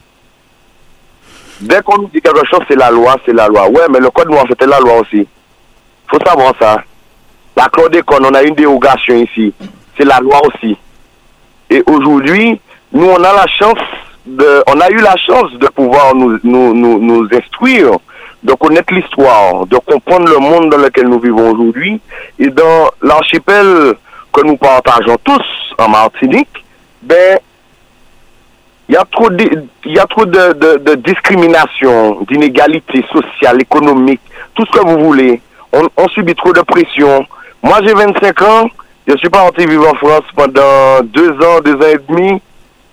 Dès qu'on nous dit quelque chose, c'est la loi, c'est la loi. Ouais, mais le code noir, c'était la loi aussi. Faut savoir ça. La chlordécone, on a une dérogation ici. C'est la loi aussi. Et aujourd'hui, nous, on a la chance de, on a eu la chance de pouvoir nous, nous, nous, nous instruire, de connaître l'histoire, de comprendre le monde dans lequel nous vivons aujourd'hui. Et dans l'archipel que nous partageons tous en Martinique, ben, il y a trop de, y a trop de, de discrimination, d'inégalité sociale, économique, tout ce que vous voulez. On, on subit trop de pression. Moi, j'ai 25 ans. Je suis parti vivre en France pendant deux ans, deux ans et demi.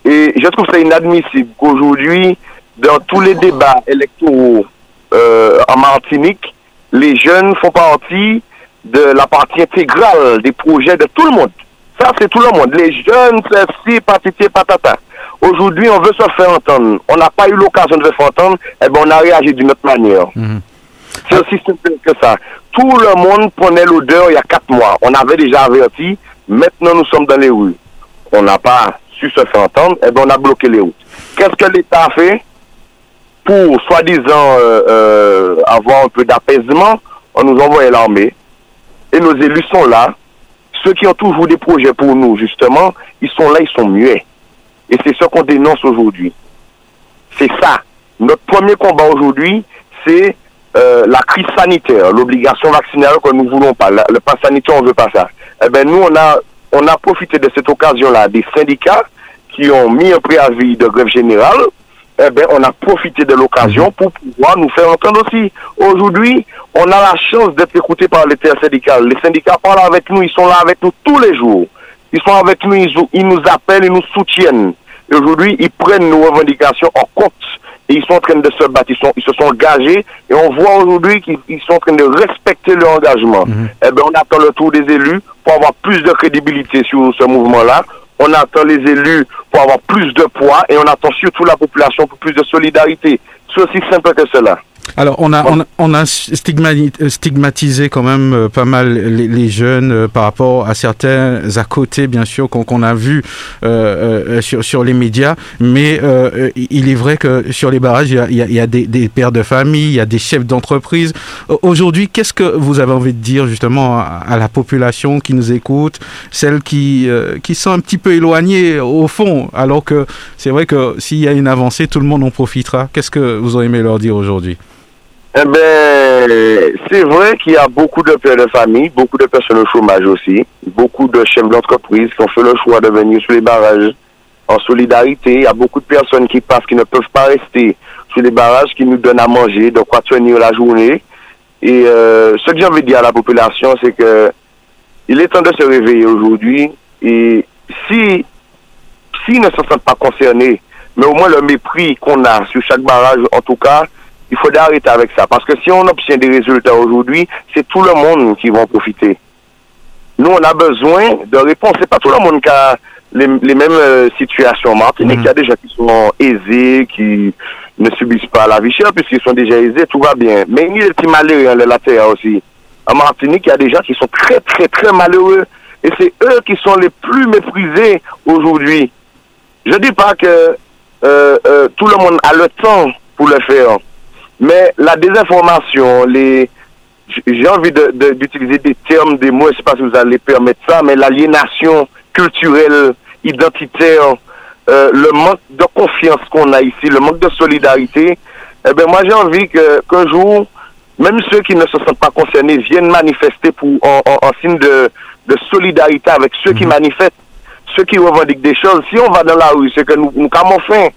Et je trouve ça inadmissible qu'aujourd'hui, dans tous les débats électoraux euh, en Martinique, les jeunes font partie de la partie intégrale des projets de tout le monde. Ça, c'est tout le monde. Les jeunes, c'est si, patiti, patata. Aujourd'hui, on veut se faire entendre. On n'a pas eu l'occasion de se faire entendre. Eh bien, on a réagi d'une autre manière. Mhm. C'est aussi simple que ça. Tout le monde prenait l'odeur il y a quatre mois. On avait déjà averti. Maintenant, nous sommes dans les rues. On n'a pas su se faire entendre. Eh bien, on a bloqué les routes. Qu'est-ce que l'État a fait pour, soi-disant, euh, euh, avoir un peu d'apaisement? On nous envoyait l'armée. Et nos élus sont là. Ceux qui ont toujours des projets pour nous, justement, ils sont là, ils sont muets. Et c'est ce qu'on dénonce aujourd'hui. C'est ça. Notre premier combat aujourd'hui, c'est euh, la crise sanitaire, l'obligation vaccinale que nous voulons pas. Le pass sanitaire, on veut pas ça. Eh ben nous, on a, on a profité de cette occasion-là des syndicats qui ont mis un préavis de grève générale. Eh ben, on a profité de l'occasion pour pouvoir nous faire entendre aussi. Aujourd'hui, on a la chance d'être écouté par les syndicales. Les syndicats parlent avec nous, ils sont là avec nous tous les jours. Ils sont avec nous, ils, ils nous appellent, ils nous soutiennent. Aujourd'hui, ils prennent nos revendications en compte. Et ils sont en train de se battre, ils, sont, ils se sont engagés. Et on voit aujourd'hui qu'ils ils sont en train de respecter leur engagement. Eh ben, on attend le tour des élus pour avoir plus de crédibilité sur ce mouvement-là. On attend les élus pour avoir plus de poids et on attend surtout la population pour plus de solidarité. C'est aussi simple que cela. Alors, on a, on, a stigmatisé quand même euh, pas mal les, les jeunes euh, par rapport à certains à côté, bien sûr, qu'on a vu euh, sur, sur les médias. Mais euh, il est vrai que sur les barrages, il y a, il y des, des pères de famille, il y a des chefs d'entreprise. Au- Aujourd'hui, qu'est-ce que vous avez envie de dire justement à, à la population qui nous écoute, celles qui, euh, qui sont un petit peu éloignées au fond, alors que c'est vrai que s'il y a une avancée, tout le monde en profitera. Qu'est-ce que vous auriez aimé leur dire aujourd'hui? Eh ben, c'est vrai qu'il y a beaucoup de pères de famille, beaucoup de personnes au chômage aussi, beaucoup de chefs d'entreprise qui ont fait le choix de venir sur les barrages en solidarité. Il y a beaucoup de personnes qui passent, qui ne peuvent pas rester sur les barrages, qui nous donnent à manger, de quoi tenir la journée. Et euh, ce que j'ai envie de dire à la population, c'est que il est temps de se réveiller aujourd'hui. Et si s'ils ne se sentent pas concernés, mais au moins le mépris qu'on a sur chaque barrage, en tout cas, il faut arrêter avec ça. Parce que si on obtient des résultats aujourd'hui, c'est tout le monde qui va en profiter. Nous, on a besoin de réponses. C'est pas tout le monde qui a les, les mêmes euh, situations en Martinique. Il y a des gens qui sont aisés, qui ne subissent pas la vie chère, puisqu'ils sont déjà aisés, tout va bien. Mais il y a des petits malheureux, hein, la terre aussi. En Martinique, il y a des gens qui sont très, très, très malheureux. Et c'est eux qui sont les plus méprisés aujourd'hui. Je dis pas que euh, euh, tout le monde a le temps pour le faire. Mais la désinformation, les, j'ai envie de- de- d'utiliser des termes, des mots, je ne sais pas si vous allez permettre ça, mais l'aliénation culturelle, identitaire, euh, le manque de confiance qu'on a ici, le manque de solidarité, eh ben moi j'ai envie que qu'un jour, même ceux qui ne se sentent pas concernés viennent manifester pour, en, en- en signe de, de solidarité avec ceux qui manifestent, ceux qui revendiquent des choses. Si on va dans la rue, c'est que nous, nous enfin,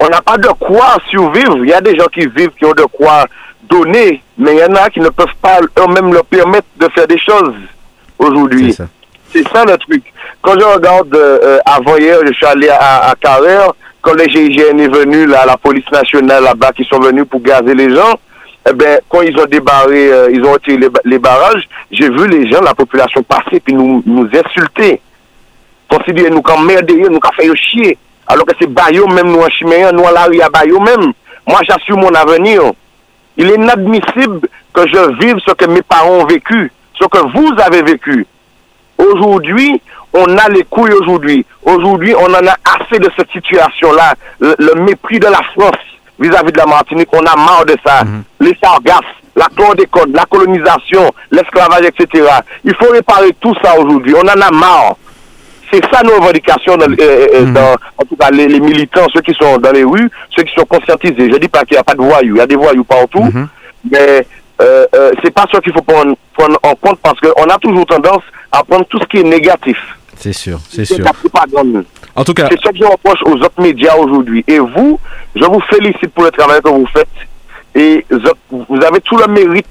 on n'a pas de quoi survivre. Il y a des gens qui vivent, qui ont de quoi donner, mais il y en a qui ne peuvent pas eux-mêmes leur permettre de faire des choses aujourd'hui. C'est ça. C'est ça le truc. Quand je regarde euh, euh, avant hier, je suis allé à, à Carrère, quand les GIGN est venu, là, la police nationale là-bas, qui sont venus pour gazer les gens, eh ben, quand ils ont débarré, euh, ils ont retiré les, ba- les barrages, j'ai vu les gens, la population passer, puis nous, nous insulter. Considérer nous comme merder, nous comme faire chier. Alors que c'est Bayo même, nous en Chiméen, nous en la rue à Bayo même. Moi, j'assure mon avenir. Il est inadmissible que je vive ce que mes parents ont vécu, ce que vous avez vécu. Aujourd'hui, on a les couilles aujourd'hui. Aujourd'hui, on en a assez de cette situation-là. Le, mépris de la France vis-à-vis de la Martinique, on a marre de ça. Mhm. Les sargasses, la chlordécone, la colonisation, l'esclavage, etc. Il faut réparer tout ça aujourd'hui. On en a marre. C'est ça nos revendications, dans, euh, euh, mhm. en tout cas les, militants, ceux qui sont dans les rues, ceux qui sont conscientisés. Je dis pas qu'il n'y a pas de voyous, il y a des voyous partout, mhm. mais euh, euh, c'est pas ça qu'il faut prendre, prendre, en compte parce qu'on a toujours tendance à prendre tout ce qui est négatif. C'est sûr, c'est sûr. En tout cas, c'est ce que je reproche aux autres médias aujourd'hui. Et vous, je vous félicite pour le travail que vous faites. Et vous avez tout le mérite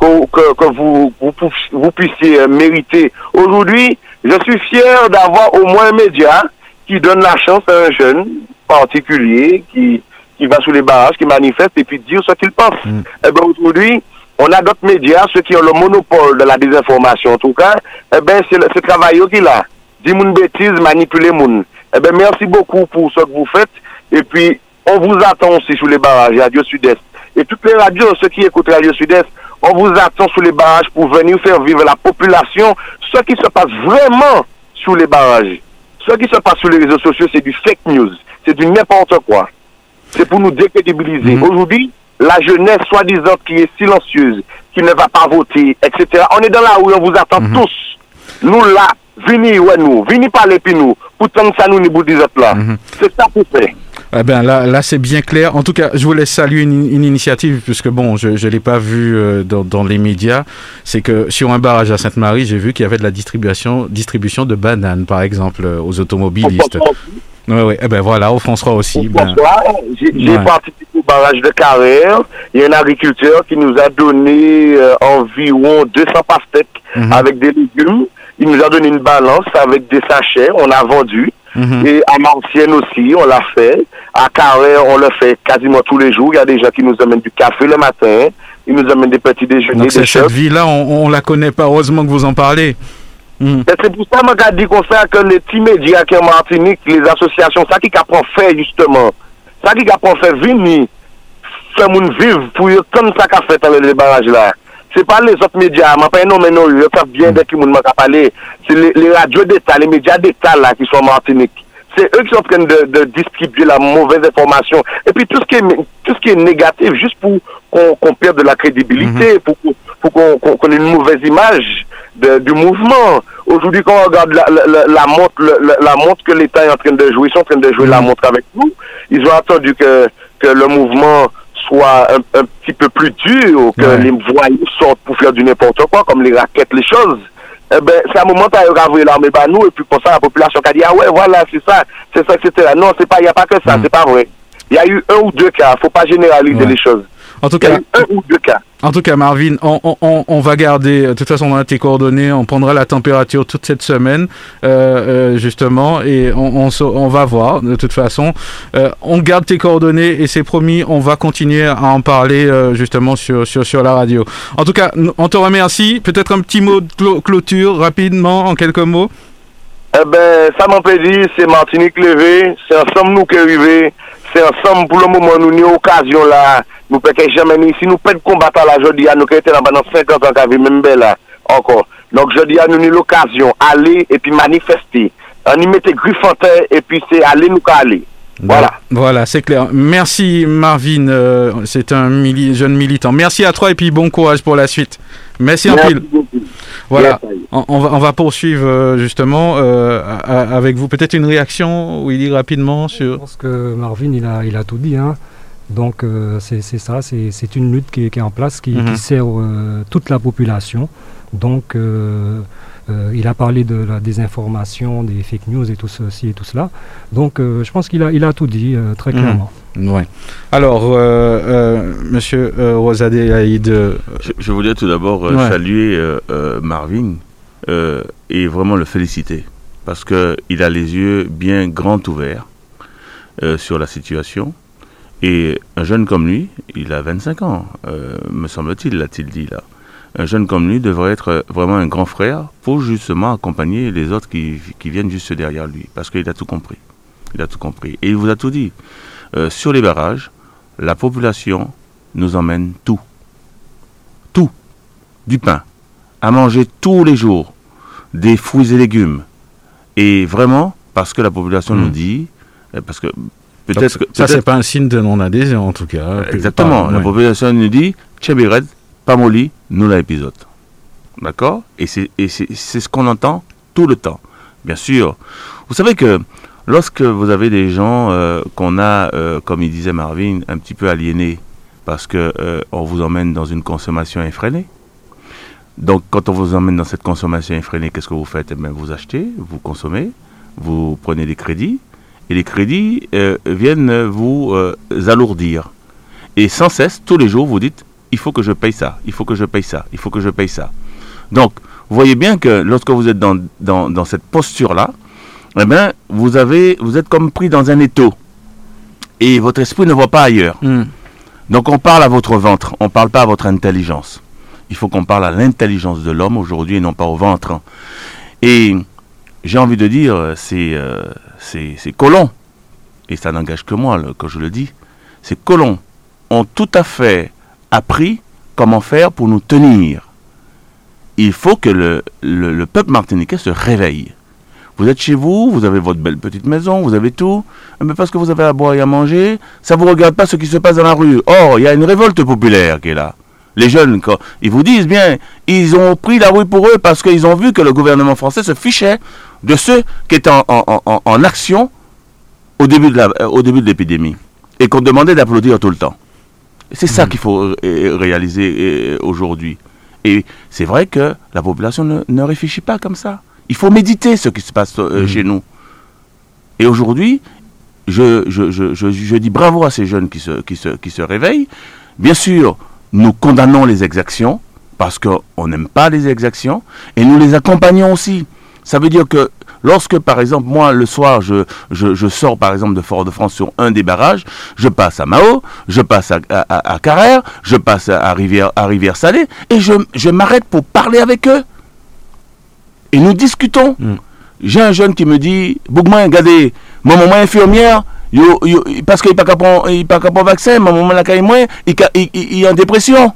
que, vous, vous, puissiez euh, mériter. Aujourd'hui, je suis fier d'avoir au moins un média qui donne la chance à un jeune particulier qui, qui va sous les barrages, qui manifeste et puis dire ce qu'il pense. Mm. Eh bien, aujourd'hui, on a d'autres médias, ceux qui ont le monopole de la désinformation en tout cas, eh bien, c'est ce travail qu'il a. Dis mon bêtise, manipuler moun. Eh bien, merci beaucoup pour ce que vous faites. Et puis, on vous attend aussi sous les barrages, Radio Sud-Est. Et toutes les radios, ceux qui écoutent Radio Sud-Est, on vous attend sous les barrages pour venir faire vivre la population. Ce qui se passe vraiment sous les barrages, ce qui se passe sur les réseaux sociaux, c'est du fake news. C'est du n'importe quoi. C'est pour nous décrédibiliser. Mhm. Aujourd'hui, la jeunesse soi-disant qui est silencieuse, qui ne va pas voter, etc. On est dans la rue, on vous attend mhm. tous. Nous là, venez ouais nous, venez parler puis nous. Pourtant ça nous nous là. Mhm. C'est ça pour faire. Eh ben là, là c'est bien clair. En tout cas, je voulais saluer une, initiative, puisque bon, je ne l'ai pas vu euh, dans, dans, les médias. C'est que sur un barrage à Sainte-Marie, j'ai vu qu'il y avait de la distribution, distribution de bananes, par exemple, euh, aux automobilistes. Oui, oui. Eh ben voilà, au François aussi. Ben... J'ai participé au barrage de Carrère. Il y a un agriculteur qui nous a donné euh, environ 200 pastèques mhm. avec des légumes. Il nous a donné une balance avec des sachets. On a vendu. Mhm. Et à Martienne aussi, on l'a fait. À Carrère, on le fait quasiment tous les jours. Il y a des gens qui nous amènent du café le matin. Ils nous amènent des petits déjeuners. Donc cette vie-là, on, on la connaît pas. Heureusement que vous en parlez. Mm. C'est pour ça que je dit qu'on fait que les petits médias qui en Martinique, les associations, ça qui apprend fait justement, ça qui apprend fait venir, faire moun vivre pour comme ça qu'a fait dans les barrages là. C'est pas les autres médias, mais pas non, mais non, ils savent bien de qui moun m'a parlé. C'est les, radios d'État, les médias d'État là qui sont Martinique. C'est eux qui sont en train de, distribuer la mauvaise information. Et puis tout ce qui est, tout ce qui est négatif, juste pour qu'on perde de la crédibilité, mm-hmm. pour, qu'on ait une mauvaise image du mouvement. Aujourd'hui, quand on regarde la, la, montre, la, montre que l'État est en train de jouer, ils sont en train de jouer la mm. montre avec nous. Ils ont attendu que, que le mouvement soit un, un petit peu plus dur, que les voyous sortent pour faire du n'importe quoi, comme les raquettes, les choses. Eh ben, c'est un moment où a l'armée par nous, et puis pour ça, la population qui a dit, ah ouais, voilà, c'est ça, c'est ça, etc. Non, c'est pas, il n'y a pas que ça, mm. c'est pas vrai. Il y a eu un ou deux cas, faut pas généraliser les choses. En tout cas, En tout cas, Marvin, on, va garder, de toute façon, on a tes coordonnées, on prendra la température toute cette semaine, euh, euh, justement, et on, va voir, de toute façon. Euh, on garde tes coordonnées et c'est promis, on va continuer à en parler, justement, sur, sur, la radio. En tout cas, on te remercie. Peut-être un petit mot de clôture, rapidement, en quelques mots. Eh ben, ça dire, c'est Martinique levé, c'est ensemble nous qui arrivons, c'est ensemble pour le moment, nous avons occasion là nous ne pouvons jamais ni si nous pouvons combattre là aujourd'hui, nous sommes là pendant 50 ans qu'avait même là encore. Donc je dis à nous l'occasion aller et puis manifester. On y mettait griffanteur et puis c'est aller nous aller. Voilà. Voilà, c'est clair. Merci Marvin, euh, c'est un jeune militant. Merci à toi et puis bon courage pour la suite. Merci, en pile. Voilà, on, va, on va poursuivre euh, justement euh, avec vous. Peut-être une réaction, Willy, rapidement sur... Je pense que Marvin, il a, il a tout dit. Hein. Donc euh, c'est ça, c'est une lutte qui, est en place, qui, mhm. sert euh, toute la population. Donc euh, il a parlé de la désinformation, des fake news et tout ceci et tout cela. Donc je pense qu'il a, il a tout dit très mhm. clairement. Ouais. Alors, Monsieur Rosade Aïd, je, je, voulais tout d'abord saluer Marvin et vraiment le féliciter parce qu'il a les yeux bien grands ouverts sur la situation et un jeune comme lui, il a 25 ans, euh, me semble-t-il, l'a-t-il dit là. Un jeune comme lui devrait être vraiment un grand frère pour justement accompagner les autres qui, viennent juste derrière lui, parce qu'il a tout compris. Il a tout compris. Et il vous a tout dit. Euh, sur les barrages, la population nous emmène tout. Tout. Du pain. À manger tous les jours. des fruits et légumes. Et vraiment, parce que la population nous dit, euh, parce que peut-être que ça, peut-être- c'est pas un signe de non-adhésion, en tout cas. Exactement. pas- la population nous dit, Tchebired, pas molli, nous la épisode. D'accord? Et c'est et c'est- c'est ce qu'on entend tout le temps. Bien sûr. Vous savez que lorsque vous avez des gens euh, qu'on a, euh, comme il disait Marvin, un petit peu aliénés, parce que euh, on vous emmène dans une consommation effrénée. Donc, quand on vous emmène dans cette consommation effrénée, qu'est-ce que vous faites? Eh bien, vous achetez, vous consommez, vous prenez des crédits, et les crédits euh, viennent vous euh, alourdir. Et sans cesse, tous les jours, vous dites, il faut que je paye ça, il faut que je paye ça, il faut que je paye ça. Donc, vous voyez bien que lorsque vous êtes dans, dans, dans cette posture-là, eh bien, vous, avez, vous êtes comme pris dans un étau. Et votre esprit ne voit pas ailleurs. Mm. Donc on parle à votre ventre, on ne parle pas à votre intelligence. Il faut qu'on parle à l'intelligence de l'homme aujourd'hui et non pas au ventre. Et j'ai envie de dire, c'est euh, colons, et ça n'engage que moi quand je le dis, ces colons ont tout à fait appris comment faire pour nous tenir. Il faut que le, le- le peuple martiniquais se réveille. Vous êtes chez vous, vous avez votre belle petite maison, vous avez tout, mais parce que vous avez à boire et à manger, ça vous regarde pas ce qui se passe dans la rue. Or, il y a une révolte populaire qui est là. Les jeunes, ils vous disent bien, ils ont pris la rue pour eux parce qu'ils ont vu que le gouvernement français se fichait de ceux qui étaient en, en- en- en action au début de la- euh, au début de l'épidémie et qu'on demandait d'applaudir tout le temps. C'est ça qu'il faut euh, réaliser aujourd'hui. Et c'est vrai que la population ne, ne réfléchit pas comme ça. Il faut méditer ce qui se passe euh, Mhm. chez nous. Et aujourd'hui, je, je, je, je, je dis bravo à ces jeunes qui se, qui se, qui se réveillent. Bien sûr, nous condamnons les exactions parce qu'on n'aime pas les exactions et nous les accompagnons aussi. Ça veut dire que lorsque, par exemple, moi, le soir, je, je, je sors, par exemple, de Fort-de-France sur un des barrages, je passe à Mao, je passe à, à, à- à Carrère, je passe à Rivière, à Rivière-Salée et je, je m'arrête pour parler avec eux. Et nous discutons. Mm. J'ai un jeune qui me dit, Bougman, regardez, mon maman infirmière, yo, yo, parce qu'il pas qu'à prendre vaccin, mon maman l'a qu'à moins, il, il, il- il est en dépression.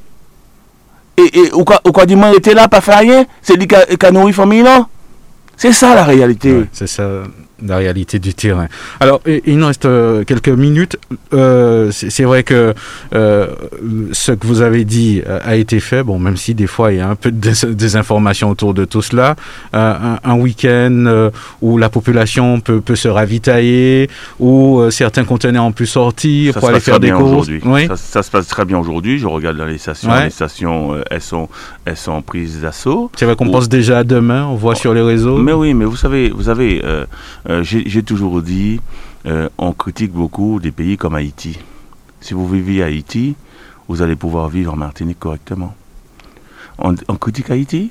Et, et ou quoi, ou quoi dit, moi, il était là, pas fait rien, c'est lui qui a nourri famille, non? C'est ça la réalité. Ouais, c'est ça la réalité du terrain. Alors, il nous reste euh, quelques minutes. Euh, c'est vrai que euh, ce que vous avez dit a été fait. Bon, même si des fois il y a un peu de dés- désinformation autour de tout cela. Euh, un, un week-end où la population peut, peut se ravitailler, où certains conteneurs ont pu sortir Ça pour aller faire des courses. aujourd'hui. Oui. Ça, ça se passe très bien aujourd'hui. Je regarde dans les stations. Ouais. Les stations, elles, sont, elles sont prises d'assaut. C'est vrai qu'on Ou- pense déjà à demain. On voit sur les réseaux. Mais oui, mais vous savez, vous savez, euh, j'ai toujours dit, euh, on critique beaucoup des pays comme Haïti. Si vous vivez à Haïti, vous allez pouvoir vivre en Martinique correctement. On, on critique Haïti,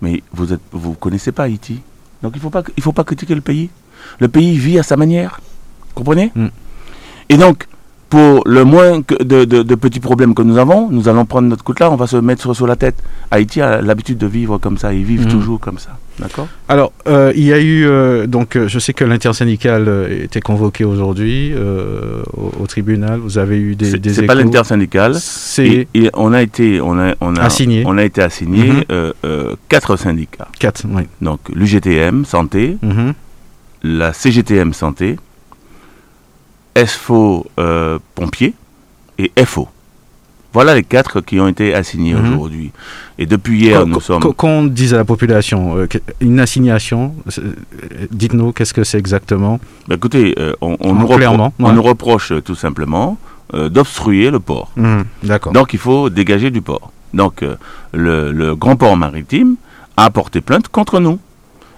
mais vous êtes, vous connaissez pas Haïti. Donc il faut pas, il faut pas critiquer le pays. Le pays vit à sa manière. Comprenez? Mm. Et donc, pour le moins que de, de- de petits problèmes que nous avons, nous allons prendre notre coup là, on va se mettre sur, sur la tête. Haïti a l'habitude de vivre comme ça, ils vivent Mm. toujours comme ça. D'accord? Alors, euh, il y a eu euh, donc, euh, je sais que l'intersyndicale était convoqué aujourd'hui euh, au, au tribunal. Vous avez eu des, des c'est pas l'intersyndicale. C'est on a été, on a, on a, Assigné. on a été assigné Mhm. quatre syndicats. quatre. Oui. Donc l'UGTM santé, Mhm. la CGTM santé, SFO euh, pompiers et FO. Voilà les quatre qui ont été assignés Mhm. aujourd'hui. Et depuis hier, nous sommes. qu'on- dise à la population euh, une assignation. euh, Dites-nous qu'est-ce que c'est exactement? Bah, écoutez, euh, on, nous on reproche tout simplement euh, d'obstruer le port. Mhm. D'accord. Donc il faut dégager du port. Donc le, le grand port maritime a porté plainte contre nous.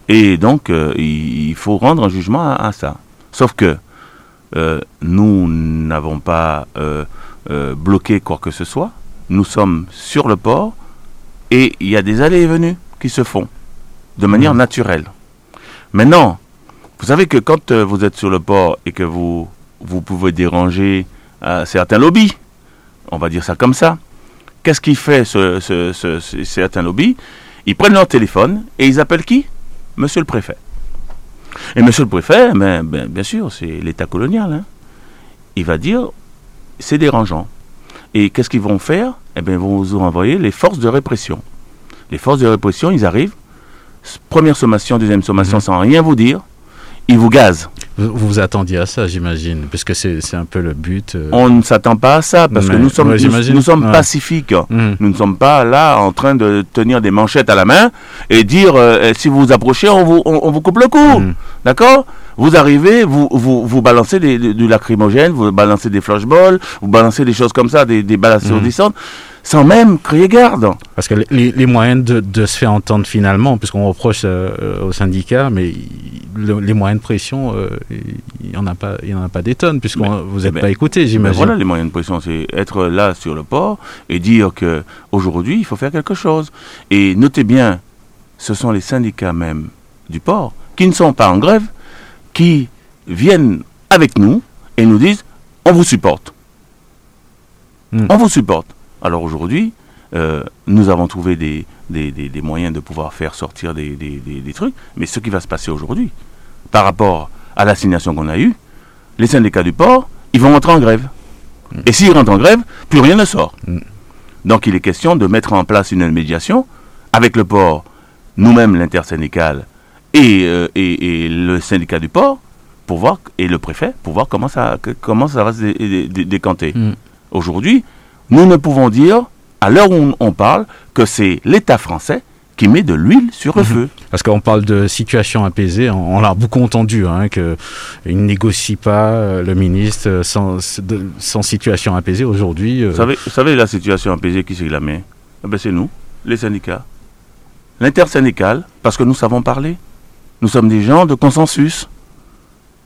Et donc il, il faut rendre un jugement à, à ça. Sauf que euh, nous n'avons pas euh, euh, bloqué quoi que ce soit. Nous sommes sur le port et il y a des allées et venues qui se font de manière Mhm. naturelle. Maintenant, vous savez que quand vous êtes sur le port et que vous, vous pouvez déranger certains lobbies, on va dire ça comme ça, qu'est-ce qui fait ce, ce- ce- ce- certains lobbies? Ils prennent leur téléphone et ils appellent qui? Monsieur le préfet. Et monsieur le préfet, ben, ben, bien sûr, c'est l'État colonial. hein. Il va dire, c'est dérangeant. Et qu'est-ce qu'ils vont faire? Eh bien, ils vont vous envoyer les forces de répression. Les forces de répression, ils arrivent, première sommation, deuxième sommation, sans rien vous dire, ils vous gazent. Vous vous attendiez à ça, j'imagine, puisque c'est c'est un peu le but. euh. On ne s'attend pas à ça parce que nous sommes, ouais, nous, sommes Ouais. pacifiques. Mhm. Nous ne sommes pas là en train de tenir des manchettes à la main et dire euh, si vous vous approchez, on vous, on, on vous coupe le cou. Mhm. D'accord? Vous arrivez, vous, vous, vous balancez des, du lacrymogène, vous balancez des flashballs, vous balancez des choses comme ça, des, des balles assourdissantes, sans même crier garde. Parce que les, les moyens de, de se faire entendre finalement, puisqu'on reproche euh, aux syndicats, mais le- les moyens de pression, euh, il n'y en a pas, il y en a pas des tonnes, puisque vous n'êtes mais- pas écouté, Ben j'imagine. voilà les moyens de pression, c'est être là sur le port et dire que aujourd'hui il faut faire quelque chose. Et notez bien, ce sont les syndicats même du port qui ne sont pas en grève, qui viennent avec nous et nous disent on vous supporte. Hmm. On vous supporte. Alors aujourd'hui, euh, nous avons trouvé des, des, des- des moyens de pouvoir faire sortir des, des- des- des trucs, mais ce qui va se passer aujourd'hui, par rapport à l'assignation qu'on a eue, les syndicats du port, ils vont rentrer en grève. Et s'ils rentrent en grève, plus rien ne sort. Mm. Donc il est question de mettre en place une médiation avec le port, nous-mêmes l'intersyndical et, euh, et, et le syndicat du port, pour voir, et le préfet, pour voir comment ça, comment ça va se dé- dé- dé- décanter. Mm. Aujourd'hui, nous ne pouvons dire, à l'heure où on- parle, que c'est l'État français qui met de l'huile sur le Mhm. feu. Parce qu'on parle de situation apaisée, on, on l'a beaucoup entendu, hein, qu'il ne négocie pas euh, le ministre euh, sans, situation apaisée. Aujourd'hui, euh, Vous savez, vous savez la situation apaisée, qui c'est la met Eh ben, C'est nous, les syndicats. L'intersyndical, parce que nous savons parler. Nous sommes des gens de consensus.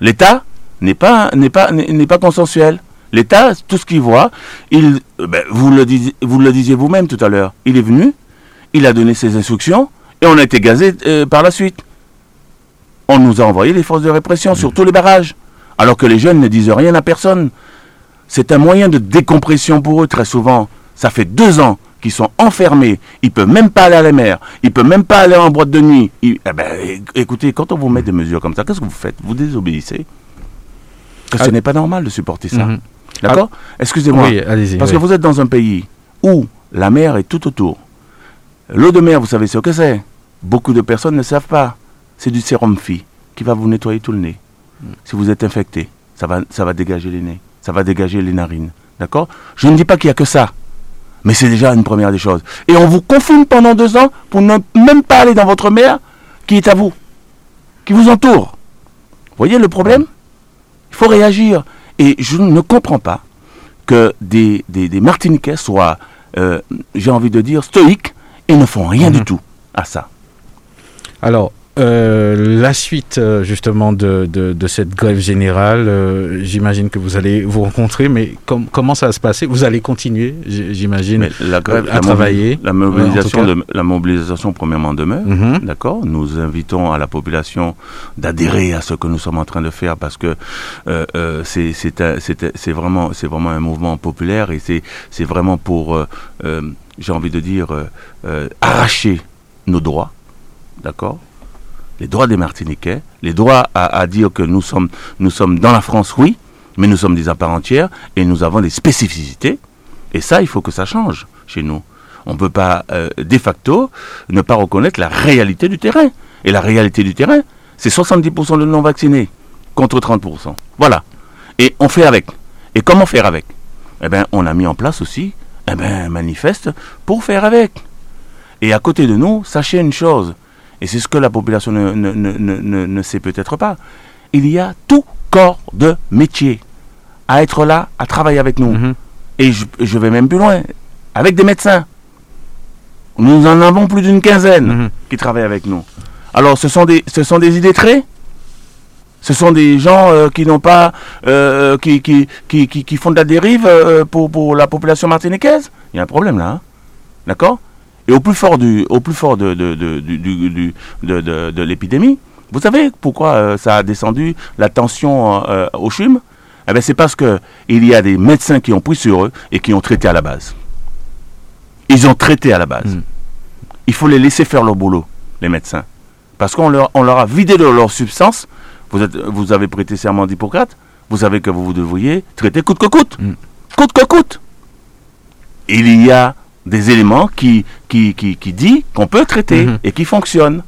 L'État n'est pas, n'est pas, n'est pas consensuel. L'État, tout ce qu'il voit, il, euh, ben, vous, le disiez, vous le disiez vous-même tout à l'heure, il est venu, il a donné ses instructions, et on a été gazé euh, par la suite. On nous a envoyé les forces de répression sur tous les barrages, alors que les jeunes ne disent rien à personne. C'est un moyen de décompression pour eux très souvent. Ça fait deux ans qu'ils sont enfermés. Ils peuvent même pas aller à la mer. Ils peuvent même pas aller en boîte de nuit. Ils- eh ben, écoutez, quand on vous met des mesures comme ça, qu'est-ce que vous faites? Vous désobéissez? Que ce Ah. n'est pas normal de supporter ça. mhm. D'accord Excusez-moi. oui, allez-y. Parce oui. que vous êtes dans un pays où la mer est tout autour. L'eau de mer, vous savez ce que c'est Beaucoup de personnes ne savent pas. C'est du sérum phi qui va vous nettoyer tout le nez. Si vous êtes infecté, ça va, ça va dégager les nez, ça va dégager les narines. D'accord Je ne dis pas qu'il n'y a que ça. Mais c'est déjà une première des choses. Et on vous confine pendant deux ans pour ne même pas aller dans votre mer qui est à vous, qui vous entoure. Vous voyez le problème? Il faut réagir. Et je ne comprends pas que des, des, des Martiniquais soient, euh, j'ai envie de dire, stoïques et ne font rien Mhm. du tout à ça. Alors, euh, la suite euh, justement de, de, de cette grève générale, euh, j'imagine que vous allez vous rencontrer, mais com- comment ça va se passer? Vous allez continuer, j'imagine, la grève, à la, travailler, la mobilisation, tout cas. de, la mobilisation premièrement demeure. Mhm. D'accord? Nous invitons à la population d'adhérer à ce que nous sommes en train de faire parce que euh, c'est vraiment, c'est vraiment un mouvement populaire et c'est c'est vraiment pour, j'ai envie de dire, arracher nos droits. D'accord? Les droits des Martiniquais, les droits à, dire que nous sommes, nous sommes dans la France, oui, mais nous sommes des à part et nous avons des spécificités. Et ça, il faut que ça change chez nous. On ne peut pas, euh, de facto, ne pas reconnaître la réalité du terrain. Et la réalité du terrain, c'est 70% de non-vaccinés contre 30%. Voilà. Et on fait avec. Et comment faire avec? Eh bien, on a mis en place aussi eh ben, un manifeste pour faire avec. Et à côté de nous, sachez une chose, et c'est ce que la population ne, ne- ne- ne- ne- ne sait peut-être pas, il y a tout corps de métier à être là, à travailler avec nous. Mhm. Et je, je vais même plus loin, avec des médecins. Nous en avons plus d'une quinzaine Mhm. qui travaillent avec nous. Alors, ce sont des, ce sont des illettrés Ce sont des gens euh, qui n'ont pas, euh, qui, qui, qui, qui, qui font de la dérive euh, pour, pour la population martiniquaise Il y a un problème là, hein. d'accord? Et au plus fort du, au plus fort de, de, de, de, de- l'épidémie, vous savez pourquoi euh, ça a descendu la tension euh, au CHUM Eh bien, c'est parce que il y a des médecins qui ont pris sur eux et qui ont traité à la base. Ils ont traité à la base. Mm. Il faut les laisser faire leur boulot, les médecins. Parce qu'on leur, on leur a vidé de leur substance. Vous, êtes, vous avez prêté serment d'Hippocrate. Vous savez que vous devriez traiter coûte que coûte. Mm. Coûte que coûte. Il y a des éléments qui, qui, qui, qui dit qu'on peut traiter Mhm. et qui fonctionnent.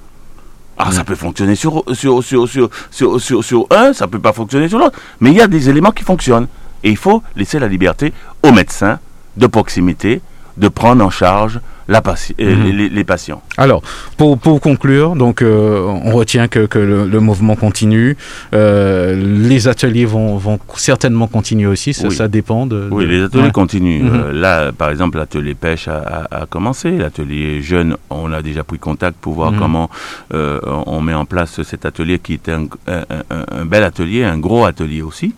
Ah, ça peut fonctionner sur, sur, sur, sur, sur, sur, sur un, ça peut pas fonctionner sur l'autre. Mais il y a des éléments qui fonctionnent. Et il faut laisser la liberté aux médecins de proximité de prendre en charge la pati- euh, Mhm. les, les patients. Alors, pour, pour conclure, donc euh, on retient que, que le, le mouvement continue. Euh, les ateliers vont, vont certainement continuer aussi. Ça, Oui. ça dépend de. Oui, de- les ateliers Ouais. continuent. Mhm. Euh, là, par exemple, l'atelier pêche a, a- a commencé. L'atelier jeune, on a déjà pris contact pour voir Mhm. comment on met en place cet atelier qui est un, un- un- un bel atelier, un gros atelier aussi.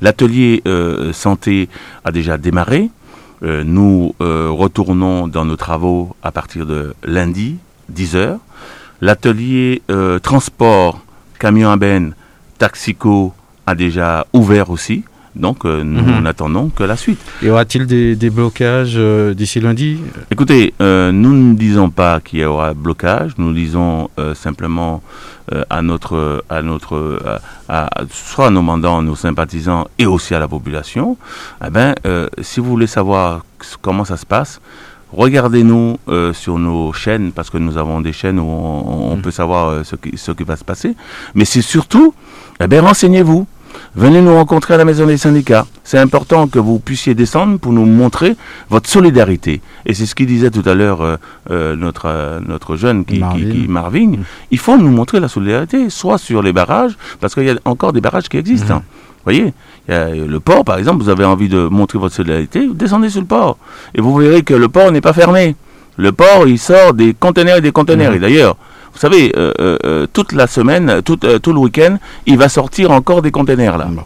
L'atelier santé a déjà démarré. Euh, nous euh, retournons dans nos travaux à partir de lundi, 10 heures. L'atelier euh, transport, camion à benne, taxico a déjà ouvert aussi. Donc, euh, nous Mhm. n'attendons que la suite. Y aura-t-il des, des blocages euh, d'ici lundi? Écoutez, euh, nous ne disons pas qu'il y aura blocage, nous disons simplement à notre, à notre, à, à- soit à nos mandants, nos sympathisants et aussi à la population, eh ben, si vous voulez savoir comment ça se passe, regardez-nous sur nos chaînes parce que nous avons des chaînes où on, on Mm. peut savoir ce, qui, ce qui va se passer. Mais c'est surtout, eh ben, renseignez-vous. Venez nous rencontrer à la maison des syndicats. C'est important que vous puissiez descendre pour nous montrer votre solidarité. Et c'est ce qu'il disait tout à l'heure euh, euh, notre, euh, notre jeune qui, Marvin. qui- Marvin. Il faut nous montrer la solidarité, soit sur les barrages, parce qu'il y a encore des barrages qui existent. Mhm. hein. Vous voyez, il y a le port, par exemple, vous avez envie de montrer votre solidarité, vous descendez sur le port. Et vous verrez que le port n'est pas fermé. Le port, il sort des conteneurs et des conteneurs. Mhm. Et d'ailleurs, vous savez, euh, euh, euh, toute la semaine, tout, euh, tout le week-end, il va sortir encore des conteneurs là. Bon.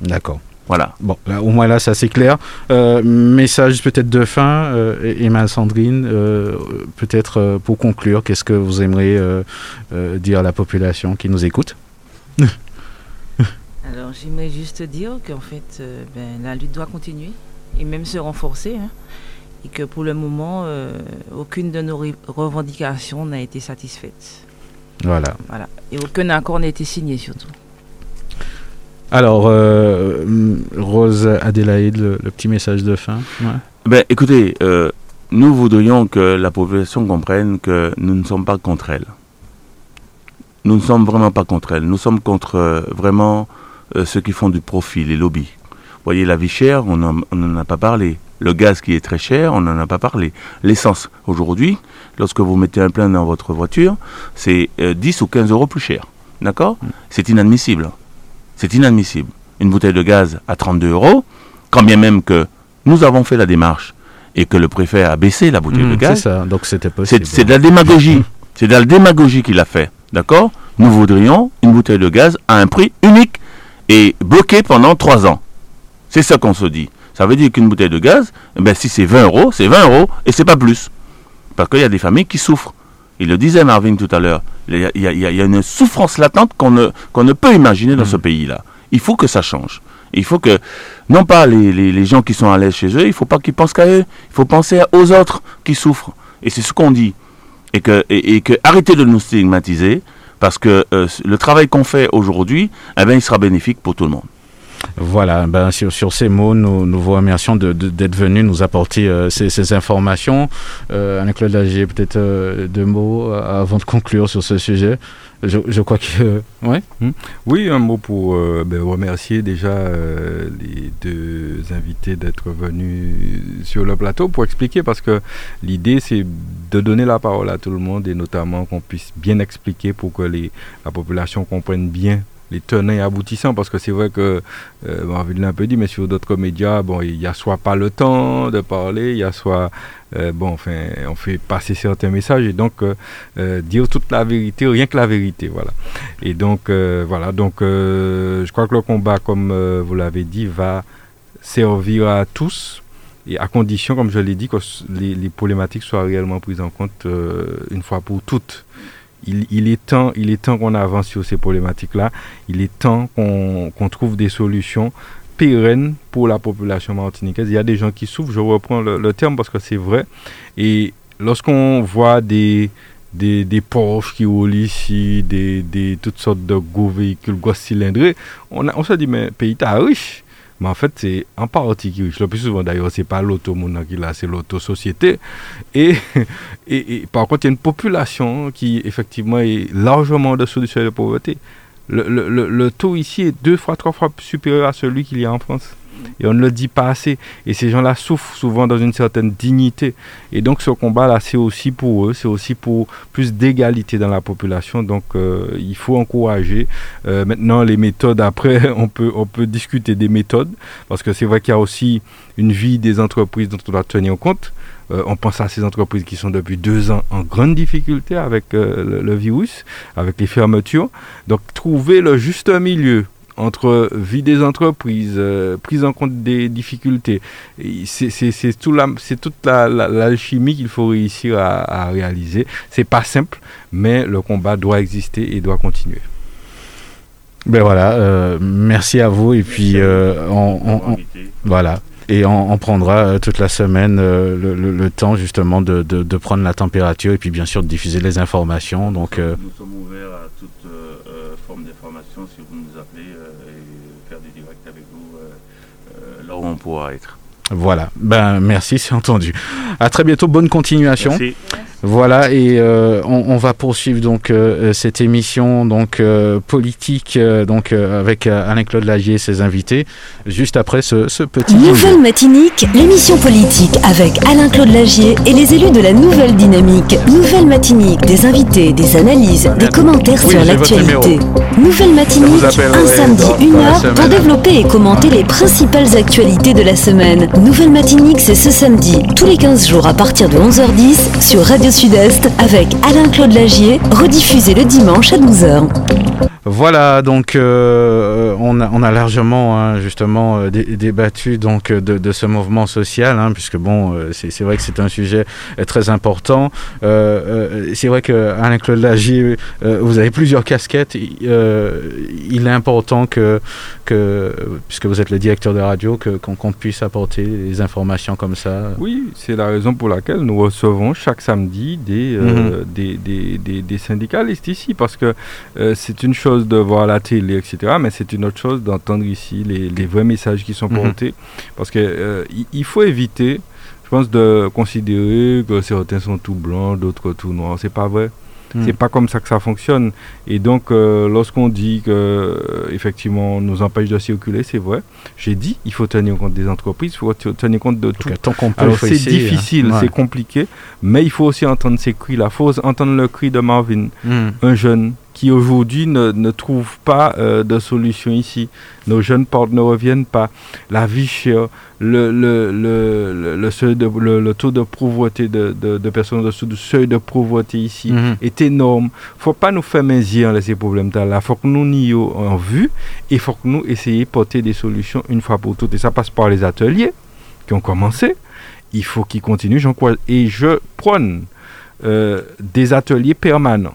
D'accord. Voilà. Bon, là, au moins là, ça c'est clair. Euh, message peut-être de fin, euh, Emma Sandrine, euh, peut-être euh, pour conclure, qu'est-ce que vous aimeriez euh, euh, dire à la population qui nous écoute? Alors j'aimerais juste dire qu'en fait, euh, ben, la lutte doit continuer et même se renforcer. hein, et que pour le moment, euh, aucune de nos revendications n'a été satisfaite. Voilà. Voilà. Et aucun accord n'a été signé surtout. Alors, euh, hum, Rose Adélaïde, le, le petit message de fin. Ouais. Ben, écoutez, euh, nous voudrions que la population comprenne que nous ne sommes pas contre elle. Nous ne sommes vraiment pas contre elle. Nous sommes contre euh, vraiment euh, ceux qui font du profit, les lobbies. Voyez, la vie chère, on n'en a pas parlé. Le gaz qui est très cher, on n'en a pas parlé. L'essence, aujourd'hui, lorsque vous mettez un plein dans votre voiture, c'est euh, 10 ou 15 euros plus cher. D'accord C'est inadmissible. C'est inadmissible. Une bouteille de gaz à 32 euros, quand bien même que nous avons fait la démarche et que le préfet a baissé la bouteille de Hum, c'est gaz, ça, donc c'était c'est possible. c'est de la démagogie. (laughs) C'est de la démagogie qu'il a fait. D'accord Nous voudrions une bouteille de gaz à un prix unique et bloqué pendant trois ans. C'est ça qu'on se dit. Ça veut dire qu'une bouteille de gaz, eh ben, si c'est 20 euros, c'est 20 euros et c'est pas plus. Parce qu'il y a des familles qui souffrent. Il le disait Marvin tout à l'heure. Il y a, il y a- il y a- il y a une souffrance latente qu'on ne, ne peut imaginer dans ce pays-là. Il faut que ça change. Il faut que, non pas les, les- les gens qui sont à l'aise chez eux, il faut pas qu'ils pensent qu'à eux. Il faut penser aux autres qui souffrent. Et c'est ce qu'on dit. Et que, et, et que arrêtez de nous stigmatiser, parce que euh, le travail qu'on fait aujourd'hui, eh ben, il sera bénéfique pour tout le monde. Voilà, ben, sur, ces mots, nous, vous remercions d'être venu nous apporter euh, ces, informations. Euh, Anne-Claude Lagier, peut-être euh, deux mots euh, avant de conclure sur ce sujet. Je, crois que... ouais. Oui, un mot pour ben, remercier déjà les deux invités d'être venus sur le plateau pour expliquer parce que l'idée c'est de donner la parole à tout le monde et notamment qu'on puisse bien expliquer pour que les, la population comprenne bien les tenants et aboutissants parce que c'est vrai que euh, Marvin l'a un peu dit mais sur d'autres médias bon il y a soit pas le temps de parler il y a soit euh, bon enfin on fait passer certains messages et donc euh, euh, dire toute la vérité rien que la vérité voilà et donc, voilà, donc je crois que le combat, comme vous l'avez dit, va servir à tous, et à condition, comme je l'ai dit, que les, problématiques soient réellement prises en compte une fois pour toutes. Il, est temps, il est temps qu'on avance sur ces problématiques-là. Il est temps qu'on qu'on trouve des solutions pérennes pour la population martiniquaise. Il y a des gens qui souffrent, je reprends le, le terme parce que c'est vrai. Et lorsqu'on voit des, des, des Porsche qui roulent ici, des, des, toutes sortes de gros véhicules, gros cylindrés, on, a- on se dit, mais pays, t'as riche. Mais en fait, c'est en partie qui riche. Le plus souvent, d'ailleurs, c'est pas l'auto qui l'a, c'est l'auto-société. (laughs) Et, et, par contre, il y a une population qui, effectivement, est largement en dessous du seuil de pauvreté. Le, le, le, taux ici est deux fois, trois fois supérieur à celui qu'il y a en France. Et on ne le dit pas assez. Et ces gens-là souffrent souvent dans une certaine dignité. Et donc ce combat-là, c'est aussi pour eux, c'est aussi pour plus d'égalité dans la population. Donc euh, il faut encourager. Euh, maintenant, les méthodes, après, (laughs) on peut, on peut discuter des méthodes. Parce que c'est vrai qu'il y a aussi une vie des entreprises dont on doit tenir compte. Euh, on pense à ces entreprises qui sont depuis deux ans en grande difficulté avec le, virus, avec les fermetures. Donc trouver le juste milieu entre vie des entreprises, euh, prise en compte des difficultés. C'est tout toute l'alchimie la, qu'il faut réussir à, à réaliser. C'est pas simple, mais le combat doit exister et doit continuer. Ben voilà, euh, merci à vous et puis euh, on, voilà et on, prendra toute la semaine le, temps justement de, de, prendre la température et puis bien sûr de diffuser les informations. Donc nous sommes ouverts à toute forme d'information si vous nous appelez on pourra être. Voilà, ben merci, c'est entendu. À très bientôt, bonne continuation. Merci. Voilà, et euh, on, va poursuivre donc euh, cette émission donc euh, politique donc avec Alain-Claude Lagier et ses invités, juste après ce, ce petit. Nouvelle Matinique, l'émission politique avec Alain-Claude Lagier et les élus de la Nouvelle Dynamique. Nouvelle Matinique, des invités, des analyses, des commentaires sur l'actualité. Nouvelle Matinique, un samedi, une heure pour développer et commenter les principales actualités de la semaine. Nouvelle Matinique, c'est ce samedi, tous les 15 jours à partir de 11h10 sur Radio Sud-Est avec Alain-Claude Lagier, rediffusé le dimanche à 12h. Voilà, donc euh, on, a, on, a, largement hein, justement euh, débattu donc de, ce mouvement social, hein, puisque bon, euh, c'est vrai que c'est un sujet très important. c'est vrai que Alain Claude Lagier, vous avez plusieurs casquettes. il est important que, que, puisque vous êtes le directeur de radio, qu'on puisse apporter des informations comme ça. Oui, c'est la raison pour laquelle nous recevons chaque samedi des, mhm. des, des, des, des, syndicalistes ici, parce que c'est une chose de voir la télé, etc. Mais c'est une autre chose d'entendre ici les, les, vrais messages qui sont mhm. portés. Parce qu'il euh, il faut éviter, je pense, de considérer que certains sont tout blancs, d'autres tout noirs. C'est pas vrai. Hmm. C'est pas comme ça que ça fonctionne. Et donc, euh, lorsqu'on dit que euh, effectivement, on nous empêche de circuler, c'est vrai. J'ai dit, il faut tenir compte des entreprises, il faut tenir compte de tout. Alors c'est difficile, c'est compliqué, mais il faut aussi entendre ces cris-là. Il faut entendre le cri de Marvin, hmm. un jeune qui aujourd'hui ne, ne trouvent pas euh, de solution ici. Nos jeunes portes ne reviennent pas. La vie chère, le, le, le, le, taux de pauvreté de, de, de personnes dessous du seuil de pauvreté ici mhm. est énorme. faut pas nous faire mesure ces problèmes-là. Il faut que nous n'y en vue et il faut que nous essayions de porter des solutions une fois pour toutes. Et ça passe par les ateliers qui ont commencé. Il faut qu'ils continuent. Et je prône euh, des ateliers permanents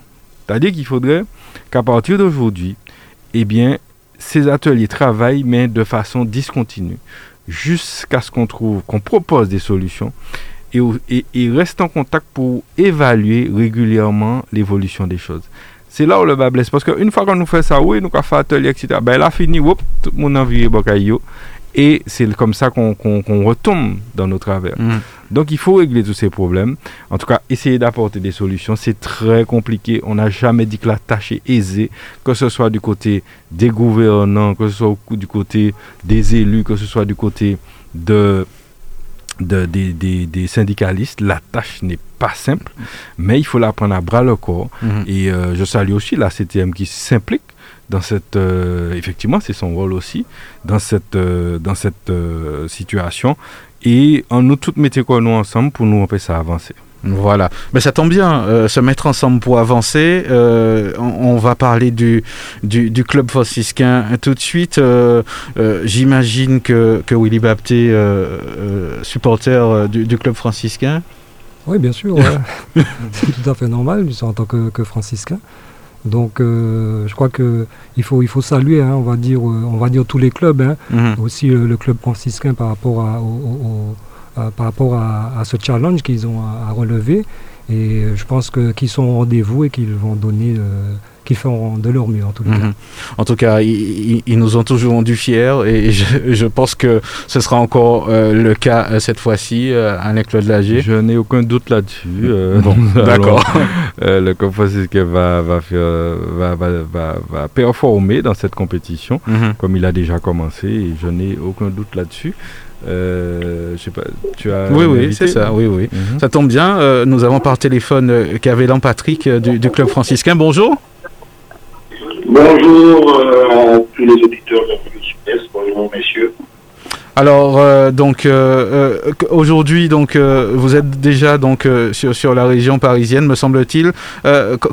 c'est-à-dire qu'il faudrait qu'à partir d'aujourd'hui, eh bien, ces ateliers travaillent, mais de façon discontinue, jusqu'à ce qu'on trouve, qu'on propose des solutions et, et, reste en contact pour évaluer régulièrement l'évolution des choses. C'est là où le bas blesse. Parce qu'une fois qu'on nous fait ça, oui, nous avons fait atelier, etc., ben là, fini, tout le monde a vu et c'est comme ça qu'on retombe dans nos travers. Mm. Donc il faut régler tous ces problèmes. En tout cas, essayer d'apporter des solutions. C'est très compliqué. On n'a jamais dit que la tâche est aisée, que ce soit du côté des gouvernants, que ce soit du côté des élus, que ce soit du côté de, des, syndicalistes. La tâche n'est pas simple, mais il faut la prendre à bras le corps. Mm-hmm. Et euh, je salue aussi la CTM qui s'implique dans cette euh, effectivement c'est son rôle aussi dans cette euh, dans cette euh, situation et en nous toutes mettons nous ensemble pour nous empêcher à avancer. Voilà, mais ça tombe bien, se mettre ensemble pour avancer. On, va parler du, du, du, club franciscain tout de suite. J'imagine que, que Willy Bapté, supporter du, du, club franciscain. Oui, bien sûr, (laughs) c'est tout à fait normal, en tant que, que franciscain. Donc euh, je crois qu'il faut, il faut saluer, hein, on, va dire, euh, on va dire tous les clubs, hein. mhm. aussi le, club franciscain par rapport à, par rapport à, ce challenge qu'ils ont à, relever. Et je pense qu'ils sont au rendez-vous et qu'ils vont donner qu'ils feront de leur mieux en tout cas. Mhm. En tout cas, ils, nous ont toujours rendu fiers et je, pense que ce sera encore euh, le cas euh, cette fois-ci euh, à l'école de l'AG. Je n'ai aucun doute là-dessus. bon, (laughs) d'accord. le Confosisque va, va, va, va, va, performer dans cette compétition mhm. comme il a déjà commencé et je n'ai aucun doute là-dessus. Euh, je sais pas, tu as oui, oui, c'est ça, oui, oui. Mhm. Ça tombe bien. Euh, nous avons par téléphone euh, Cavélan Patrick du, club franciscain. Bonjour. Bonjour à tous les auditeurs de la. Bonjour, messieurs. Alors donc aujourd'hui donc vous êtes déjà donc sur, sur la région parisienne me semble-t-il.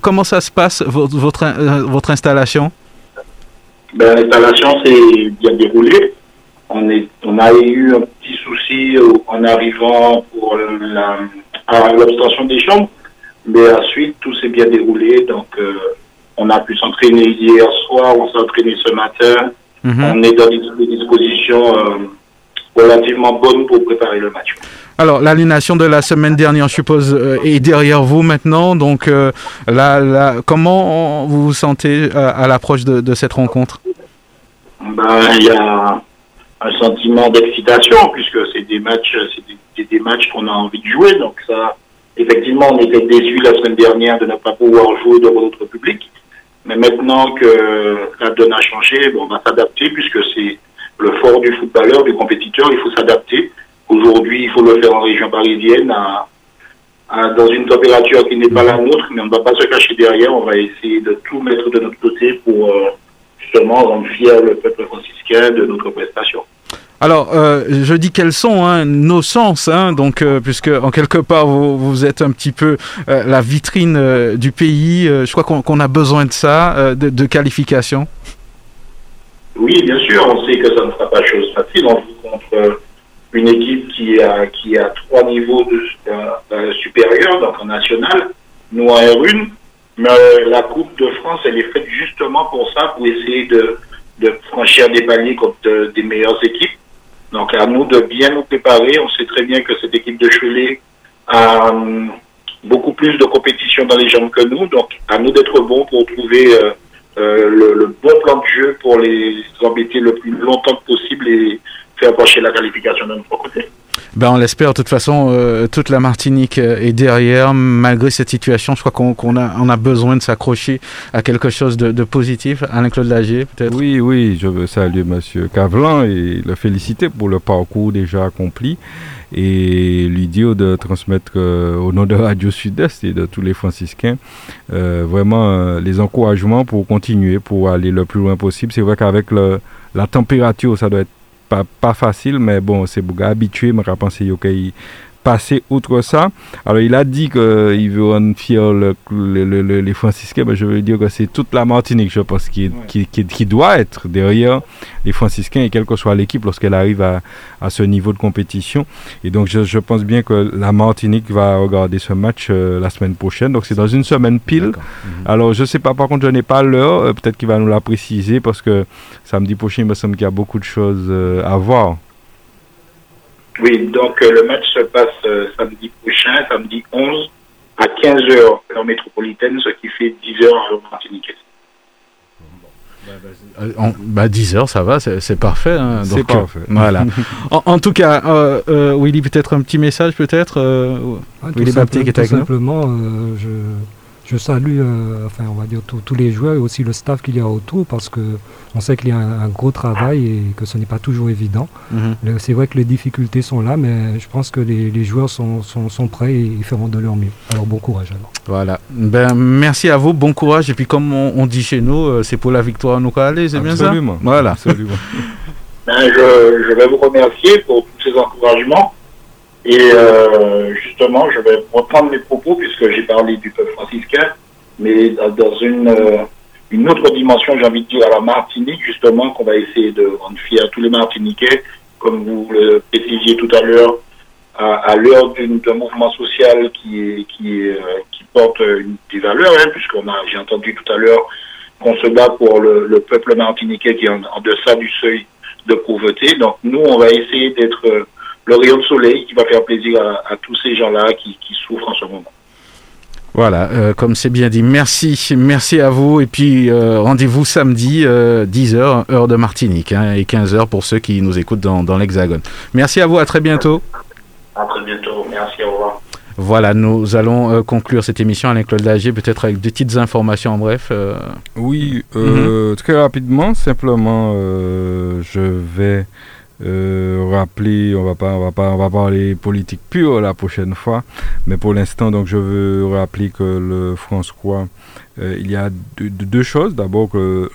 comment ça se passe votre votre, votre installation? Ben, L'installation s'est bien déroulée on, est, on a eu un petit souci en arrivant pour l'obtention des chambres, mais ensuite tout s'est bien déroulé. Donc, euh, on a pu s'entraîner hier soir, on s'est entraîné ce matin. Mhm. On est dans des, dispositions euh, relativement bonnes pour préparer le match. Alors, l'aliénation de la semaine dernière, je suppose, euh, est derrière vous maintenant. Donc, là, comment vous vous sentez à l'approche de, de, cette rencontre? Ben, Il y a un sentiment d'excitation puisque c'est des matchs, c'est des, matchs qu'on a envie de jouer. Donc ça, effectivement, on était déçus la semaine dernière de ne pas pouvoir jouer devant notre public. Mais maintenant que la donne a changé, bon, on va s'adapter puisque c'est le fort du footballeur, du compétiteur. Il faut s'adapter. Aujourd'hui, il faut le faire en région parisienne, à, dans une température qui n'est pas la nôtre, mais on ne va pas se cacher derrière. On va essayer de tout mettre de notre côté pour euh, justement rendre fier le peuple franciscain de notre prestation. Alors, euh, je dis quels sont hein, nos sens, hein, donc euh, puisque en quelque part vous, vous êtes un petit peu euh, la vitrine du pays. je crois qu'on a besoin de ça, de, de, qualification. Oui, bien sûr. On sait que ça ne sera pas chose facile. On joue contre une équipe qui a qui a trois niveaux de, supérieurs, donc en national, nous en R1. Mais la Coupe de France, elle est faite justement pour ça, pour essayer de, de franchir des paliers contre des meilleures équipes. Donc à nous de bien nous préparer. On sait très bien que cette équipe de Cholet a hum, beaucoup plus de compétition dans les jambes que nous. Donc à nous d'être bons pour trouver euh, euh, le, le, bon plan de jeu pour les embêter le plus longtemps possible et faire approcher la qualification de notre côté. Ben, on l'espère. De toute façon, euh, toute la Martinique euh, est derrière. Malgré cette situation, je crois qu'on a, besoin de s'accrocher à quelque chose de, positif. Alain-Claude Lagier, peut-être? Oui, oui. Je veux saluer M. Cavelan et le féliciter pour le parcours déjà accompli et lui dire de transmettre euh, au nom de Radio Sud-Est et de tous les franciscains vraiment les encouragements pour continuer, pour aller le plus loin possible. C'est vrai qu'avec la température, ça doit être pas, pas facile, mais bon, c'est beaucoup habitué, je pense qu'il passer outre ça. Alors, il a dit qu'il veut rendre fier le, les franciscains, mais je veux dire que c'est toute la Martinique, je pense, qui, qui, qui, doit être derrière les franciscains, et quelle que soit l'équipe, lorsqu'elle arrive à, à, ce niveau de compétition. Et donc, je, je, pense bien que la Martinique va regarder ce match euh, la semaine prochaine. Donc, c'est dans une semaine pile. Mhm. Alors, je sais pas, par contre, je n'ai pas l'heure. Euh, peut-être qu'il va nous la préciser, parce que samedi prochain, il me semble qu'il y a beaucoup de choses euh, à voir. Oui, donc euh, le match se passe euh, samedi prochain, samedi 11 à 15h en métropolitaine, ce qui fait 10h en Martinique. Bah, 10 heures, ça va, c'est parfait. Hein, c'est euh, parfait. (laughs) voilà. en, tout cas, Willy, peut-être un petit message, peut-être Willy Baptiste qui est avec simplement, je, je salue, euh, enfin, on va dire tous les joueurs et aussi le staff qu'il y a autour parce que on sait qu'il y a un, gros travail et que ce n'est pas toujours évident. Mhm. C'est vrai que les difficultés sont là, mais je pense que les, joueurs sont, sont, prêts et ils feront de leur mieux. Alors bon courage alors. Voilà. Ben, merci à vous, bon courage. Et puis comme on, dit chez nous, euh, c'est pour la victoire nous aller, c'est bien ça Voilà. Absolument. (laughs) ben, je, je vais vous remercier pour tous ces encouragements. Et euh, justement, je vais reprendre mes propos puisque j'ai parlé du peuple franciscain, mais dans une, euh, une autre dimension, j'ai envie de dire à la Martinique, justement, qu'on va essayer de rendre fiers tous les Martiniquais, comme vous le précisiez tout à l'heure, à, l'heure d'un mouvement social qui, euh, qui porte des valeurs, hein, puisqu'on a, j'ai entendu tout à l'heure qu'on se bat pour le, le peuple martiniquais qui est en, en, deçà du seuil de pauvreté. Donc nous, on va essayer d'être le rayon de soleil qui va faire plaisir à, tous ces gens-là qui, souffrent en ce moment. Voilà, euh, comme c'est bien dit. Merci, merci à vous. Et puis euh, rendez-vous samedi, 10h, heure de Martinique, hein, et 15h pour ceux qui nous écoutent dans, dans l'Hexagone. Merci à vous, à très bientôt. À très bientôt, merci, au revoir. Voilà, nous allons euh, conclure cette émission, Alain-Claude Lagier, peut-être avec des petites informations en bref. Euh. Oui, euh, mhm. très rapidement, simplement, je vais rappeler, on va pas, on va pas, on va parler politique pure la prochaine fois, mais pour l'instant, donc, je veux rappeler que le François, il y a deux, choses. D'abord,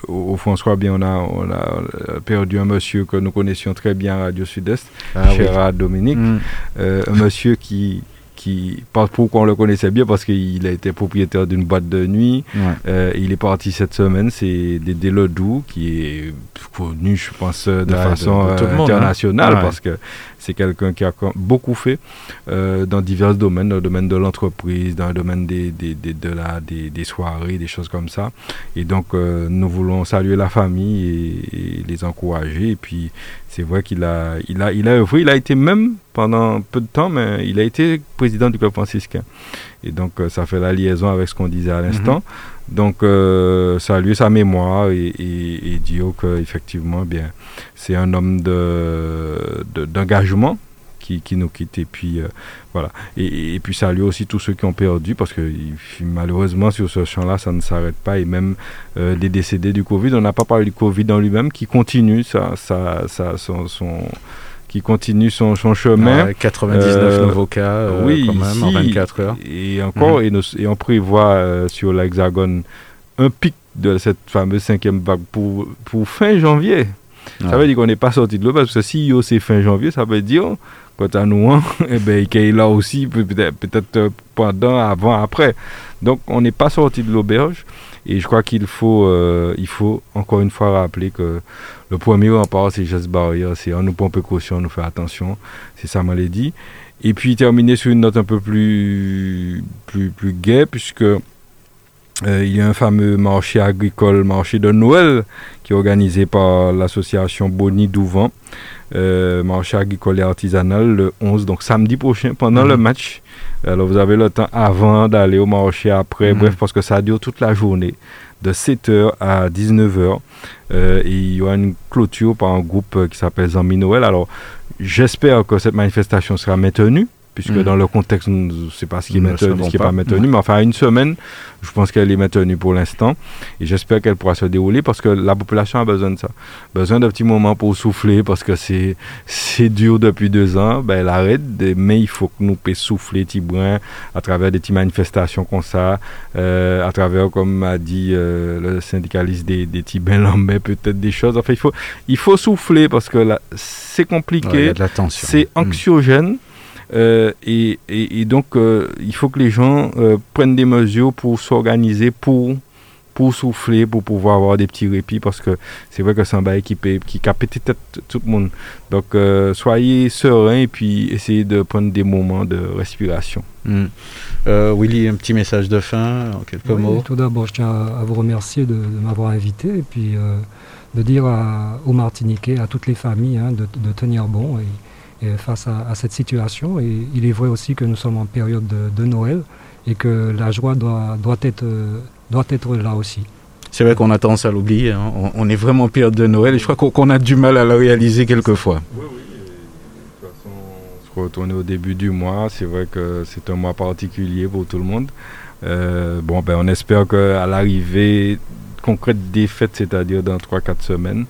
au François, bien, on a, on a perdu un monsieur que nous connaissions très bien à Radio Sud-Est, ah, Dominique, mhm. un monsieur qui qui, pas pourquoi on le connaissait bien, parce qu'il a été propriétaire d'une boîte de nuit. Euh, il est parti cette semaine, c'est Dédé Ledoux, qui est connu, je pense, de façon euh, hein. internationale, parce que c'est quelqu'un qui a beaucoup fait euh, dans divers domaines, dans le domaine de l'entreprise, dans le domaine des, des, des de la, des, des, soirées, des choses comme ça. Et donc, nous voulons saluer la famille et, les encourager. Et puis, c'est vrai qu'il a, il a, il a œuvré, il a été même pendant peu de temps, mais il a été président du club franciscain. Et donc, ça fait la liaison avec ce qu'on disait à l'instant. Mhm. Donc, euh, saluer sa mémoire et, et, et dire qu'effectivement, bien, c'est un homme d'engagement de, qui, qui, nous quitte. Et puis, euh, voilà. Et, et, puis, saluer aussi tous ceux qui ont perdu, parce que malheureusement, sur ce champ-là, ça ne s'arrête pas. Et même euh, les décédés du Covid, on n'a pas parlé du Covid en lui-même, qui continue ça, ça, ça, son, son qui continue son, son chemin. 99 euh, nouveaux cas euh, oui, quand même, en 24 heures. Et encore, mhm. et, on prévoit euh, sur l'Hexagone un pic de cette fameuse cinquième vague pour, pour fin janvier. Ça veut dire qu'on n'est pas sorti de l'eau parce que si c'est fin janvier, ça veut dire quant à nous, (laughs) hein, eh ben, qu'il est là aussi, peut-être peut pendant, avant, après. Donc on n'est pas sorti de l'auberge. Et je crois qu'il faut, euh, il faut encore une fois rappeler que le premier rempart, c'est geste barrière, c'est on nous prend précaution, on nous fait attention, c'est ça maladie. Et puis terminer sur une note un peu plus, plus, plus gaie, puisque euh, il y a un fameux marché agricole, marché de Noël, qui est organisé par l'association Boni Douvent, euh, marché agricole et artisanal, le 11, donc samedi prochain, pendant le mhm. match. Alors vous avez le temps avant d'aller au marché, après, mhm. bref, parce que ça dure toute la journée, de 7h à 19h. Euh, et il y aura une clôture par un groupe euh, qui s'appelle Zambi Noël. Alors j'espère que cette manifestation sera maintenue puisque mm. dans le contexte, sait pas ce qui est maintenu, ce qui n'est pas. maintenu, mais enfin, une semaine, je pense qu'elle est maintenue pour l'instant, et j'espère qu'elle pourra se dérouler, parce que la population a besoin de ça, besoin d'un petit moment pour souffler, parce que c'est c'est dur depuis deux ans, ben, elle arrête, mais il faut que nous puissions souffler, Tibouin, à travers des petites manifestations comme ça, euh, à travers, comme a dit euh, le syndicaliste des, des mais peut-être des choses, enfin, il faut, il faut souffler, parce que c'est compliqué, c'est mm. anxiogène, euh, et, et, donc, euh, il faut que les gens euh, prennent des mesures pour s'organiser, pour, pour souffler, pour pouvoir avoir des petits répits, parce que c'est vrai que c'est un bail qui, peut, qui capte peut-être tout le monde. Donc, soyez sereins et puis essayez de prendre des moments de respiration. Hmm. Willy, un petit message de fin, en quelques mots. Tout d'abord, je tiens à vous remercier de, m'avoir invité et puis de dire aux Martiniquais, à toutes les familles, hein, de, de, tenir bon. Et, face à, cette situation. Et il est vrai aussi que nous sommes en période de, Noël et que la joie doit, doit, être, doit être là aussi. C'est vrai qu'on a tendance à l'oublier. Hein. On, est vraiment en période de Noël et je crois qu'on a du mal à la réaliser quelquefois. Oui, oui. De toute façon, se retourner au début du mois, c'est vrai que c'est un mois particulier pour tout le monde. Euh, bon, ben, on espère qu'à l'arrivée concrète des fêtes, c'est-à-dire dans 3-4 semaines,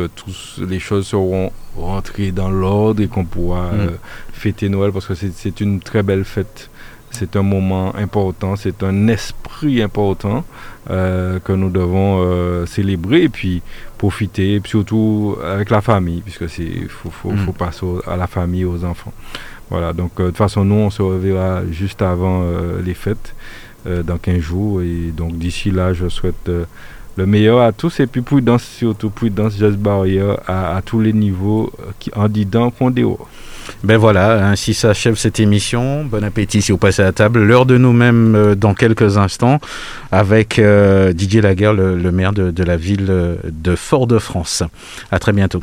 que toutes les choses seront rentrées dans l'ordre et qu'on pourra mm. euh, fêter Noël parce que c'est une très belle fête. C'est un moment important, c'est un esprit important euh, que nous devons euh, célébrer et puis profiter, et surtout avec la famille, puisque c'est faut, faut, faut, mm. passer à la famille, aux enfants. Voilà, donc de toute façon, nous, on se reverra juste avant les fêtes, dans 15 jours. Et donc d'ici là, je souhaite le meilleur à tous et puis prudence surtout prudence geste barrière à, à, tous les niveaux euh, qui, en disant qu'on dehors. Ben voilà, ainsi s'achève cette émission. Bon appétit si vous passez à table. L'heure de nous-mêmes euh, dans quelques instants avec euh, Didier Laguerre, le, le maire de, de, la ville de Fort-de-France. À très bientôt.